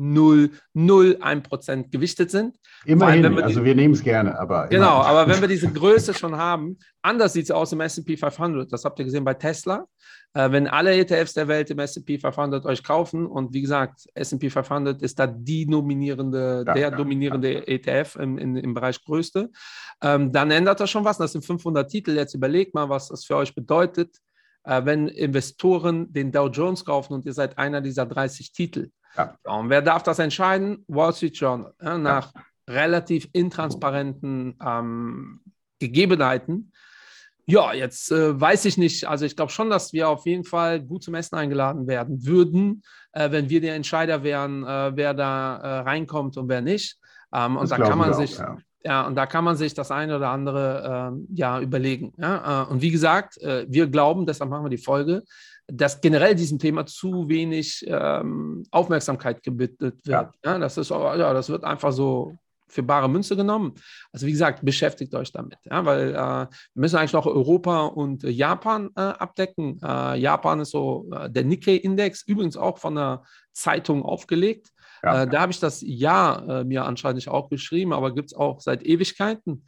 Speaker 2: 0,0000001% gewichtet sind.
Speaker 3: Immerhin, wir also wir nehmen es gerne, aber.
Speaker 2: Genau, aber wenn wir diese Größe schon haben, anders sieht es aus im SP 500. Das habt ihr gesehen bei Tesla. Äh, wenn alle ETFs der Welt im SP 500 euch kaufen und wie gesagt, SP 500 ist da die dominierende, ja, der ja, dominierende ja. ETF im, in, im Bereich Größte, ähm, dann ändert das schon was. Das sind 500 Titel. Jetzt überlegt mal, was das für euch bedeutet, äh, wenn Investoren den Dow Jones kaufen und ihr seid einer dieser 30 Titel. Und wer darf das entscheiden? Wall Street Journal. nach relativ intransparenten ähm, Gegebenheiten ja, jetzt äh, weiß ich nicht. Also ich glaube schon, dass wir auf jeden Fall gut zum Essen eingeladen werden würden, äh, wenn wir der Entscheider wären, äh, wer da äh, reinkommt und wer nicht. Ähm, und da kann man sich, auch, ja. ja. und da kann man sich das eine oder andere ähm, ja überlegen. Ja? Äh, und wie gesagt, äh, wir glauben, deshalb machen wir die Folge, dass generell diesem Thema zu wenig ähm, Aufmerksamkeit gebietet wird. Ja. ja. das ist, ja, das wird einfach so für bare Münze genommen. Also wie gesagt, beschäftigt euch damit, ja, weil äh, wir müssen eigentlich noch Europa und Japan äh, abdecken. Äh, Japan ist so äh, der Nikkei-Index, übrigens auch von der Zeitung aufgelegt. Ja. Äh, da habe ich das Jahr äh, mir anscheinend auch geschrieben, aber gibt es auch seit Ewigkeiten.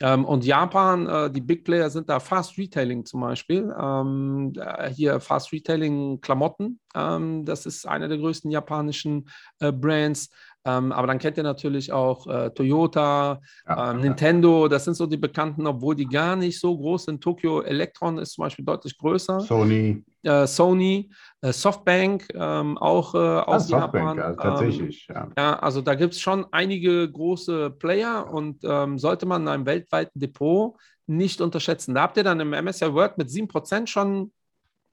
Speaker 2: Ähm, und Japan, äh, die Big Player sind da Fast Retailing zum Beispiel. Ähm, hier Fast Retailing Klamotten. Ähm, das ist einer der größten japanischen äh, Brands. Ähm, aber dann kennt ihr natürlich auch äh, Toyota, ja, ähm, Nintendo, das sind so die bekannten, obwohl die gar nicht so groß sind. Tokyo Electron ist zum Beispiel deutlich größer.
Speaker 3: Sony.
Speaker 2: Äh, Sony, äh, Softbank, ähm, auch äh, aus ah, Japan.
Speaker 3: Ja, tatsächlich,
Speaker 2: ja. ja. Also da gibt es schon einige große Player und ähm, sollte man in einem weltweiten Depot nicht unterschätzen. Da habt ihr dann im MSCI World mit 7% schon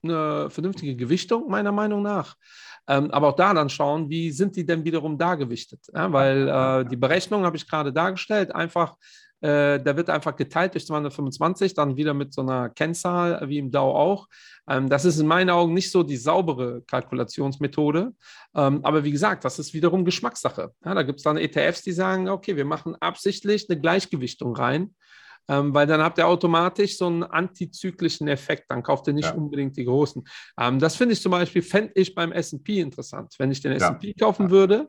Speaker 2: eine vernünftige Gewichtung, meiner Meinung nach. Ähm, aber auch da dann schauen, wie sind die denn wiederum da gewichtet? Ja, weil äh, die Berechnung habe ich gerade dargestellt, einfach, äh, da wird einfach geteilt durch 225, dann wieder mit so einer Kennzahl wie im DAO auch. Ähm, das ist in meinen Augen nicht so die saubere Kalkulationsmethode. Ähm, aber wie gesagt, das ist wiederum Geschmackssache. Ja, da gibt es dann ETFs, die sagen, okay, wir machen absichtlich eine Gleichgewichtung rein ähm, weil dann habt ihr automatisch so einen antizyklischen Effekt. Dann kauft ihr nicht ja. unbedingt die großen. Ähm, das finde ich zum Beispiel, fände ich beim SP interessant. Wenn ich den ja. SP kaufen würde,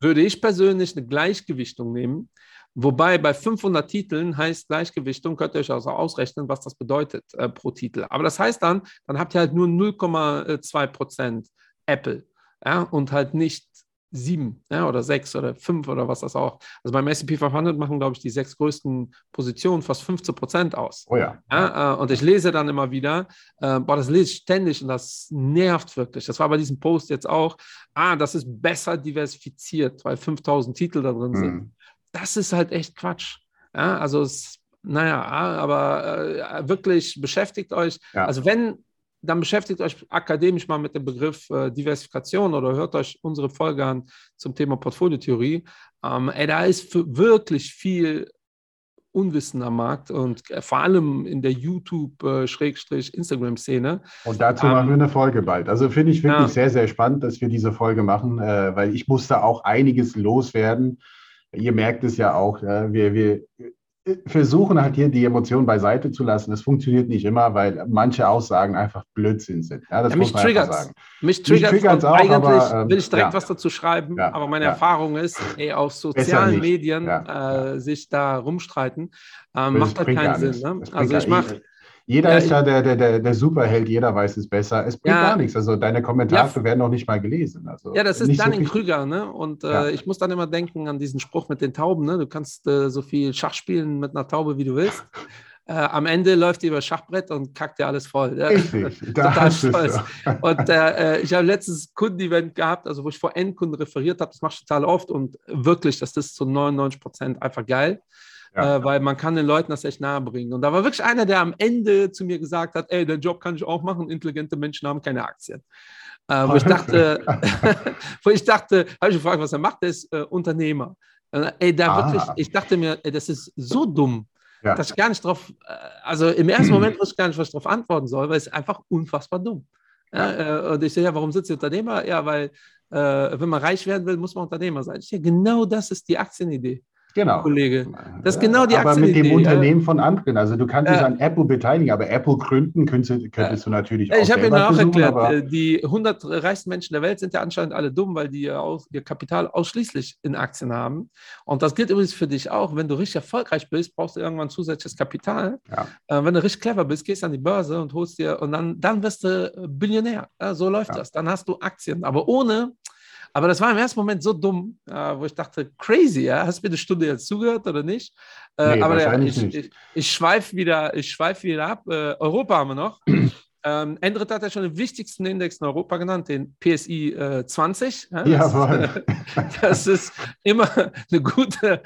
Speaker 2: würde ich persönlich eine Gleichgewichtung nehmen. Wobei bei 500 Titeln heißt Gleichgewichtung, könnt ihr euch also ausrechnen, was das bedeutet äh, pro Titel. Aber das heißt dann, dann habt ihr halt nur 0,2 Prozent Apple ja, und halt nicht sieben ja, oder sechs oder fünf oder was das auch. Also beim SP 500 machen, glaube ich, die sechs größten Positionen fast 15 Prozent aus.
Speaker 3: Oh ja.
Speaker 2: ja äh, und ich lese dann immer wieder, äh, boah, das lese ich ständig und das nervt wirklich. Das war bei diesem Post jetzt auch, ah, das ist besser diversifiziert, weil 5000 Titel da drin sind. Mhm. Das ist halt echt Quatsch. Ja, also es, naja, aber äh, wirklich beschäftigt euch. Ja. Also wenn dann beschäftigt euch akademisch mal mit dem Begriff äh, Diversifikation oder hört euch unsere Folge an zum Thema Portfoliotheorie. Ähm, ey, da ist wirklich viel Unwissen am Markt und äh, vor allem in der YouTube-Instagram-Szene.
Speaker 3: Und dazu ähm, machen wir eine Folge bald. Also finde ich wirklich ja. sehr, sehr spannend, dass wir diese Folge machen, äh, weil ich musste auch einiges loswerden. Ihr merkt es ja auch, äh, wir, wir versuchen halt hier die Emotionen beiseite zu lassen. Das funktioniert nicht immer, weil manche Aussagen einfach Blödsinn sind.
Speaker 2: Ja, ja, mich triggert es. Mich triggert auch. Eigentlich aber, ähm, will ich direkt ja. was dazu schreiben, ja, aber meine Erfahrung ist, ey, auf sozialen Medien äh, sich da rumstreiten, äh, macht halt keinen Sinn. Ne?
Speaker 3: Also ich mache jeder ja, ist ja der, der, der, der, Superheld, jeder weiß es besser. Es bringt ja, gar nichts. Also deine Kommentare ja, werden noch nicht mal gelesen. Also
Speaker 2: ja, das ist Danning so Krüger, ne? Und äh, ich muss dann immer denken an diesen Spruch mit den Tauben, ne? Du kannst äh, so viel Schach spielen mit einer Taube, wie du willst. [laughs] Äh, am Ende läuft die über Schachbrett und kackt dir alles voll. Ja? Richtig, [laughs] total stolz. [laughs] Und äh, äh, ich habe letztes Kundenevent gehabt, also wo ich vor Endkunden referiert habe, das mache ich total oft und wirklich, das ist zu 99 Prozent einfach geil ja. äh, weil man kann den Leuten das echt nahe bringen. Und da war wirklich einer, der am Ende zu mir gesagt hat, ey, den Job kann ich auch machen, intelligente Menschen haben keine Aktien. Äh, wo ich [laughs] dachte, [laughs] wo ich dachte, habe ich gefragt, was er macht, der ist äh, Unternehmer. ey, da ah. wirklich, ich dachte mir, ey, das ist so dumm. Ja. dass ich gar nicht drauf, äh, also im ersten Moment wusste ich gar nicht, was ich darauf antworten soll, weil es einfach unfassbar dumm. Ja, äh, und ich sehe, ja, warum sitzt ihr Unternehmer? Ja, weil äh, wenn man reich werden will, muss man Unternehmer sein. Ich sehe, genau das ist die Aktienidee.
Speaker 3: Genau.
Speaker 2: Kollege. Das ist genau die
Speaker 3: Aber mit dem Unternehmen ja. von anderen. Also du kannst dich an Apple beteiligen, aber Apple gründen könntest, könntest du natürlich
Speaker 2: auch. Ich habe Ihnen auch erklärt, äh, die 100 reichsten Menschen der Welt sind ja anscheinend alle dumm, weil die auch ihr Kapital ausschließlich in Aktien haben. Und das gilt übrigens für dich auch. Wenn du richtig erfolgreich bist, brauchst du irgendwann zusätzliches Kapital. Ja. Äh, wenn du richtig clever bist, gehst an die Börse und holst dir und dann, dann wirst du Billionär. Ja, so läuft ja. das. Dann hast du Aktien. Aber ohne aber das war im ersten Moment so dumm, äh, wo ich dachte, crazy, ja? hast du mir eine Stunde jetzt zugehört oder nicht? Äh, nee, aber ja, ich, ich, ich schweife wieder, schweif wieder ab. Äh, Europa haben wir noch. [clears throat] Ähm, Endrit hat ja schon den wichtigsten Index in Europa genannt, den PSI äh, 20. Ja, Jawohl. Das, ist immer eine gute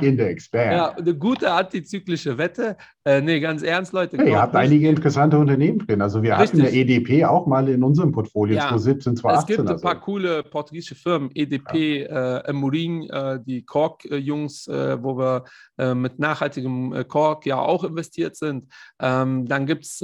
Speaker 3: Index.
Speaker 2: Ja, eine gute antizyklische Wette. Äh, nee, ganz ernst, Leute.
Speaker 3: Hey, ihr habt einige interessante Unternehmen drin. Also wir Richtig. hatten der EDP auch mal in unserem Portfolio ja, 2017, 2018.
Speaker 2: Es gibt ein paar also. coole portugiesische Firmen, EDP, ja. äh, Morin, äh, die Kork-Jungs, äh, wo wir äh, mit nachhaltigem äh, Kork ja auch investiert sind. Ähm, dann gibt es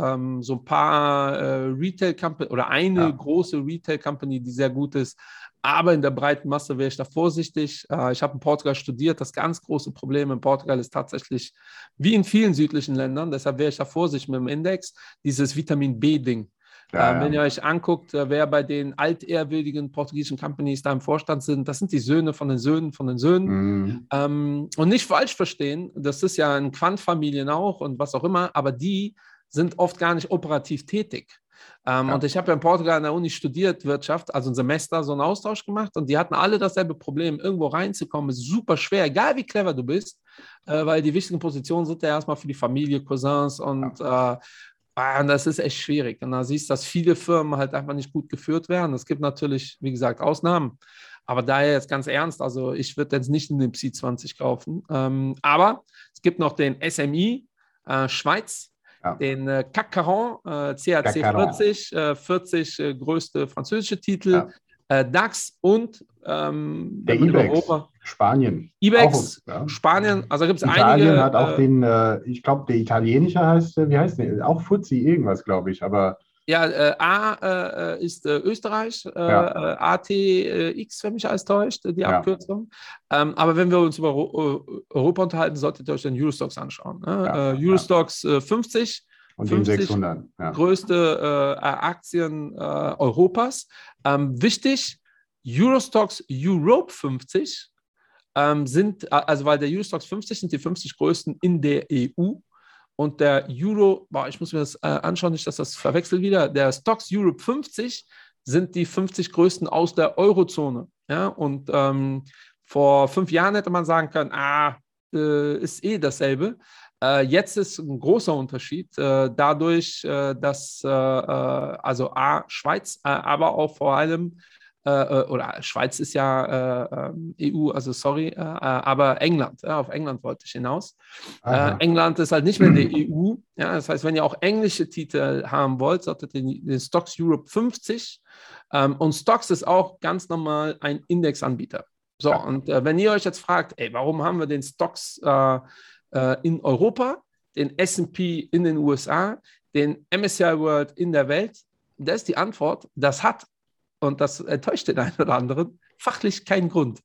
Speaker 2: ähm, so ein paar äh, Retail-Company oder eine ja. große Retail-Company, die sehr gut ist. Aber in der breiten Masse wäre ich da vorsichtig. Äh, ich habe in Portugal studiert. Das ganz große Problem in Portugal ist tatsächlich, wie in vielen südlichen Ländern, deshalb wäre ich da vorsichtig mit dem Index, dieses Vitamin B-Ding. Ja, äh, wenn ihr euch anguckt, äh, wer bei den altehrwürdigen portugiesischen Companies da im Vorstand sind, das sind die Söhne von den Söhnen von den Söhnen. Mhm. Ähm, und nicht falsch verstehen, das ist ja in Quant-Familien auch und was auch immer, aber die sind oft gar nicht operativ tätig. Ähm, ja. Und ich habe ja in Portugal an der Uni studiert, Wirtschaft, also ein Semester, so einen Austausch gemacht und die hatten alle dasselbe Problem. Irgendwo reinzukommen ist super schwer, egal wie clever du bist, äh, weil die wichtigen Positionen sind ja erstmal für die Familie, Cousins und, ja. äh, ah, und das ist echt schwierig. Und da siehst du, dass viele Firmen halt einfach nicht gut geführt werden. Es gibt natürlich, wie gesagt, Ausnahmen. Aber daher jetzt ganz ernst, also ich würde jetzt nicht in den PSI 20 kaufen. Ähm, aber es gibt noch den SMI äh, Schweiz, ja. den äh, CAC Caron, äh, CAC 40, äh, 40 äh, größte französische Titel, ja. Äh, DAX und ähm,
Speaker 3: der IBEX, Spanien.
Speaker 2: IBEX, auch, ja. Spanien, also gibt es einige.
Speaker 3: Italien hat auch äh, den, ich glaube, der italienische heißt, wie heißt der? Auch Fuzzi irgendwas, glaube ich, aber
Speaker 2: ja, äh, A äh, ist äh, Österreich, äh, ja. ATX, wenn mich alles täuscht, die ja. Abkürzung. Ähm, aber wenn wir uns über Europa unterhalten, solltet ihr euch den Eurostox anschauen. Ne? Ja, Eurostox 50.
Speaker 3: Und 50 600.
Speaker 2: Größte Aktien Europas. Ähm, wichtig, Eurostox Europe 50 ähm, sind, also weil der Eurostox 50 sind die 50 größten in der EU und der Euro, boah, ich muss mir das äh, anschauen, nicht, dass das verwechselt wieder, der Stocks Europe 50 sind die 50 größten aus der Eurozone. Ja? Und ähm, vor fünf Jahren hätte man sagen können, ah, äh, ist eh dasselbe. Äh, jetzt ist ein großer Unterschied, äh, dadurch, äh, dass äh, also A, Schweiz, aber auch vor allem äh, äh, oder Schweiz ist ja äh, EU, also sorry, äh, aber England, auf England wollte ich hinaus. Äh, England ist halt nicht mehr die EU. Ja, das heißt, wenn ihr auch englische Titel haben wollt, solltet ihr den, Stocks Europe 50. Ähm, und Stocks ist auch ganz normal ein Indexanbieter. So, ja. und äh, wenn ihr euch jetzt fragt, ey, warum haben wir den Stocks in Europa, den SP in den USA, den MSCI World in der Welt, da ist die Antwort, das hat und das enttäuscht den einen oder anderen, fachlich keinen Grund.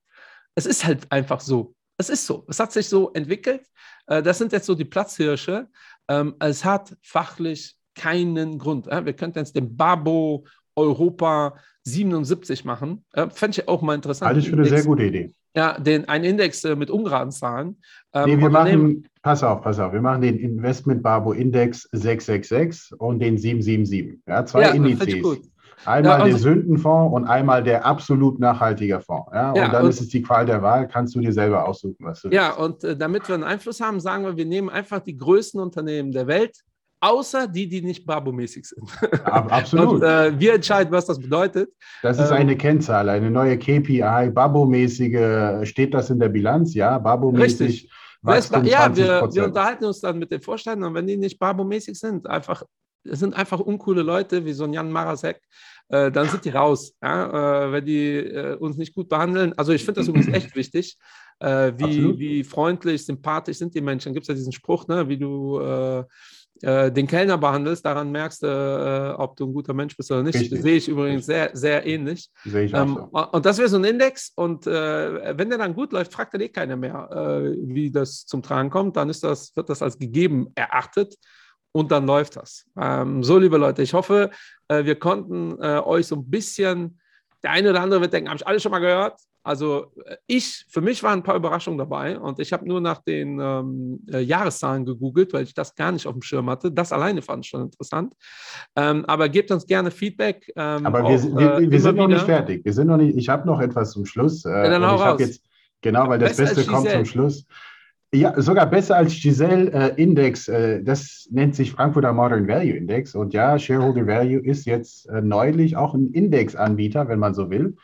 Speaker 2: Es ist halt einfach so. Es ist so. Es hat sich so entwickelt. Äh, das sind jetzt so die Platzhirsche. Ähm, es hat fachlich keinen Grund. Wir könnten jetzt den Babo Europa 77 machen. Fände ich auch mal interessant.
Speaker 3: Halte ich für eine sehr gute Idee.
Speaker 2: Ja, den, ein Index äh, mit ungeraden Zahlen.
Speaker 3: Ähm, nee, wir machen, nehmen, pass auf, pass auf, wir machen den Investment Babo Index 666 und den 777. Ja, zwei ja, Indizes. Einmal ja, der Sündenfonds und einmal der absolut nachhaltige Fonds. Ja? Und ja, dann und, ist es die Qual der Wahl, kannst du dir selber aussuchen, was du
Speaker 2: Ja, willst. und äh, damit wir einen Einfluss haben, sagen wir, wir nehmen einfach die größten Unternehmen der Welt, außer die, die nicht Babo-mäßig sind.
Speaker 3: Ja, [laughs] absolut.
Speaker 2: und äh, wir entscheiden, was das bedeutet.
Speaker 3: Das ist ähm, eine Kennzahl, eine neue KPI, Babo-mäßige, steht das in der Bilanz? Ja, Babo-mäßig.
Speaker 2: Richtig. Wachstum ja, wir, wir, unterhalten uns dann mit den Vorständen und wenn die nicht Babo-mäßig sind, einfach, es sind einfach uncoole Leute wie so ein Jan Marasek, äh, dann sind die raus, ja? äh, wenn die äh, uns nicht gut behandeln. Also ich finde das übrigens echt wichtig, äh, wie, wie freundlich, sympathisch sind die Menschen. Gibt es ja diesen Spruch, ne? wie du äh, äh, den Kellner behandelst, daran merkst du, ob du ein guter Mensch bist oder nicht. Richtig. Das sehe ich übrigens sehr, sehr ähnlich. Sehe ich auch ähm, so. Und das wäre so ein Index und wenn der dann gut läuft, fragt dann eh keiner mehr, wie das zum Tragen kommt. Dann ist das, wird das als gegeben erachtet und dann läuft das. Ähm, so, liebe Leute, ich hoffe, äh, wir konnten äh, euch so ein bisschen, der eine oder andere wird denken, habe ich alles schon mal gehört? Also äh, ich, für mich waren ein paar Überraschungen dabei und ich habe nur nach den ähm, äh, Jahreszahlen gegoogelt, weil ich das gar nicht auf dem Schirm hatte. Das alleine fand ich schon interessant. Ähm, aber gebt uns gerne Feedback.
Speaker 3: Ähm, aber wir, auch, wir, wir, wir sind noch nicht fertig. Wir sind noch nicht, ich habe noch etwas zum Schluss. Äh, ja, dann hau raus. Jetzt, genau, weil das Beste kommt zum Schluss. Ja, sogar besser als Giselle äh, Index. Äh, das nennt sich Frankfurter Modern Value Index. Und ja, Shareholder Value ist jetzt äh, neulich auch ein Indexanbieter, wenn man so will.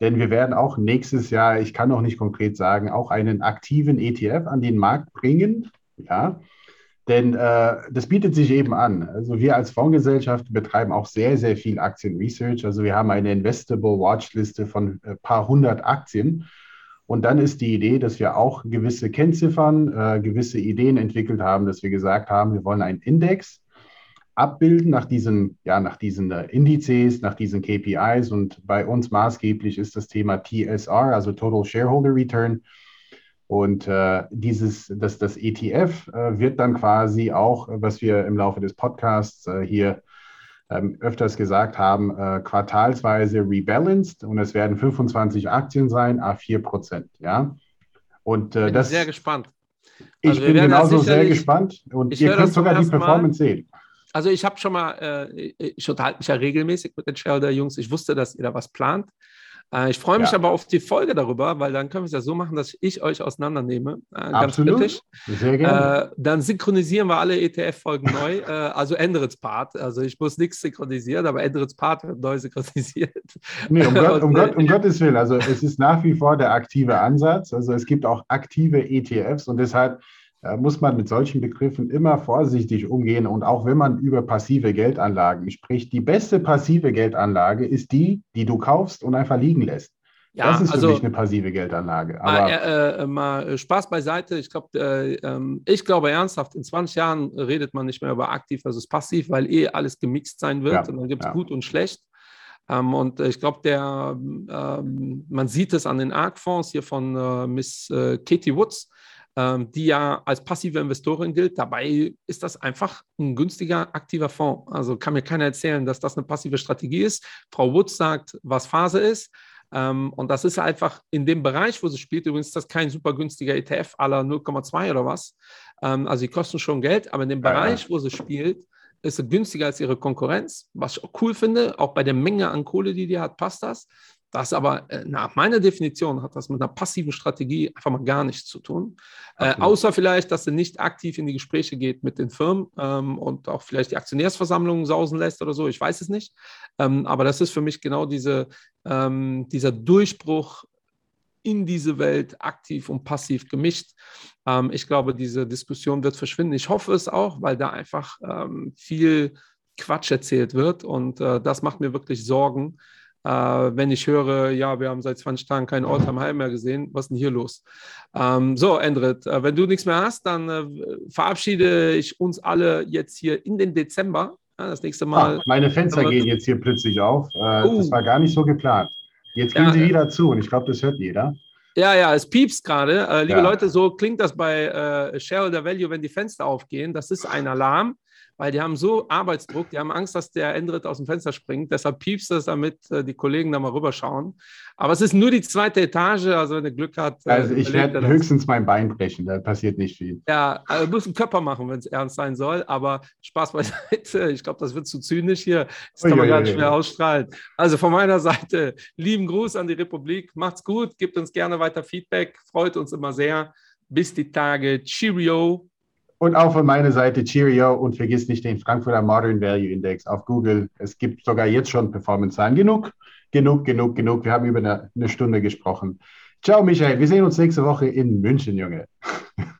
Speaker 3: Denn wir werden auch nächstes Jahr, ich kann noch nicht konkret sagen, auch einen aktiven ETF an den Markt bringen. Ja, denn äh, das bietet sich eben an. Also wir als Fondsgesellschaft betreiben auch sehr, sehr viel Aktienresearch. Also wir haben eine Investable Watchliste von ein äh, paar hundert Aktien. Und dann ist die Idee, dass wir auch gewisse Kennziffern, äh, gewisse Ideen entwickelt haben, dass wir gesagt haben, wir wollen einen Index abbilden nach diesen, ja, nach diesen äh, Indizes, nach diesen KPIs. Und bei uns maßgeblich ist das Thema TSR, also Total Shareholder Return. Und äh, dieses, das, das ETF äh, wird dann quasi auch, was wir im Laufe des Podcasts äh, hier ähm, öfters gesagt haben, äh, quartalsweise rebalanced und es werden 25 Aktien sein, A4 Prozent. Ja?
Speaker 2: Und äh, Bin das. sehr gespannt.
Speaker 3: Ich also bin genauso sehr gespannt und ihr könnt sogar die Performance mal. sehen.
Speaker 2: Also ich habe schon mal, äh, ich unterhalte mich ja regelmäßig mit den Shareholder-Jungs. Ich wusste, dass ihr da was plant. Äh, ich freue mich ja. aber auf die Folge darüber, weil dann können wir es ja so machen, dass ich euch auseinandernehme. Äh, ganz Absolut. kritisch. Sehr gerne. Äh, dann synchronisieren wir alle ETF-Folgen neu. Äh, also Endrits Part. Also ich muss nichts synchronisieren, aber Endrits Part wird neu synchronisiert.
Speaker 3: Nee, um, Gott, [laughs] um, Gott, um Gottes Willen. Also es ist nach wie vor der aktive Ansatz. Also es gibt auch aktive ETFs und deshalb muss man mit solchen Begriffen immer vorsichtig umgehen. Und auch wenn man über passive Geldanlagen spricht, die beste passive Geldanlage ist die, die du kaufst und einfach liegen lässt. Ja, das ist also, für mich eine passive Geldanlage.
Speaker 2: Aber mal, äh, äh, mal Spaß beiseite. Ich, glaub, äh, ähm, ich glaube ernsthaft, in 20 Jahren redet man nicht mehr über aktiv versus passiv, weil eh alles gemixt sein wird ja, und dann gibt es ja. gut und schlecht. Ähm, und ich glaube, der, ähm, man sieht es an den ARC-Fonds hier von äh, Miss äh, Katie Woods ähm, die ja als passive Investorin gilt. Dabei ist das einfach ein günstiger, aktiver Fonds. Also kann mir keiner erzählen, dass das eine passive Strategie ist. Frau Woods sagt, was Phase ist. Ähm, und das ist einfach in dem Bereich, wo sie spielt. Übrigens ist das kein super günstiger ETF aller 0,2 oder was. Ähm, also die kosten schon Geld, aber in dem Bereich, wo sie spielt, ist sie günstiger als ihre Konkurrenz, was ich auch cool finde. Auch bei der Menge an Kohle, die die hat, passt das. Das aber äh, nach meiner Definition hat das mit einer passiven Strategie einfach mal gar nichts zu tun. Äh, außer vielleicht, dass er nicht aktiv in die Gespräche geht mit den Firmen ähm, und auch vielleicht die Aktionärsversammlungen sausen lässt oder so. Ich weiß es nicht. Ähm, aber das ist für mich genau diese, ähm, dieser Durchbruch in diese Welt aktiv und passiv gemischt. Ähm, ich glaube, diese Diskussion wird verschwinden. Ich hoffe es auch, weil da einfach ähm, viel Quatsch erzählt wird und äh, das macht mir wirklich Sorgen äh, wenn ich höre, ja, wir haben seit 20 Tagen keinen Alltime High mehr gesehen, was ist denn hier los? Ähm, so, Endrit, äh, wenn du nichts mehr hast, dann äh, verabschiede ich uns alle jetzt hier in den Dezember. Ja, das nächste Mal.
Speaker 3: Ah, meine Fenster gehen jetzt hier plötzlich auf. Äh, uh. Das war gar nicht so geplant. Jetzt gehen ja, sie wieder zu und ich glaube, das hört jeder.
Speaker 2: Ja, ja, es piepst gerade. Äh, liebe ja. Leute, so klingt das bei äh, Shareholder Value, wenn die Fenster aufgehen. Das ist ein Alarm weil die haben so Arbeitsdruck, die haben Angst, dass der Endrit aus dem Fenster springt. Deshalb piepst es, damit äh, die Kollegen da mal rüberschauen. Aber es ist nur die zweite Etage, also wenn er Glück hat.
Speaker 3: Äh, also ich werde höchstens mein Bein brechen, da passiert nicht viel.
Speaker 2: Ja, also muss einen Körper machen, wenn es ernst sein soll. Aber Spaß beiseite, [laughs] ich glaube, das wird zu zynisch hier. Das kann man ganz schwer ausstrahlen. Also von meiner Seite, lieben Gruß an die Republik. Macht's gut, gebt uns gerne weiter Feedback, freut uns immer sehr. Bis die Tage. Cheerio.
Speaker 3: Und auch von meiner Seite Cheerio und vergiss nicht den Frankfurter Modern Value Index auf Google. Es gibt sogar jetzt schon Performance-Zahlen. Genug, genug, genug, genug. Wir haben über eine, eine Stunde gesprochen. Ciao, Michael. Wir sehen uns nächste Woche in München, Junge. [laughs]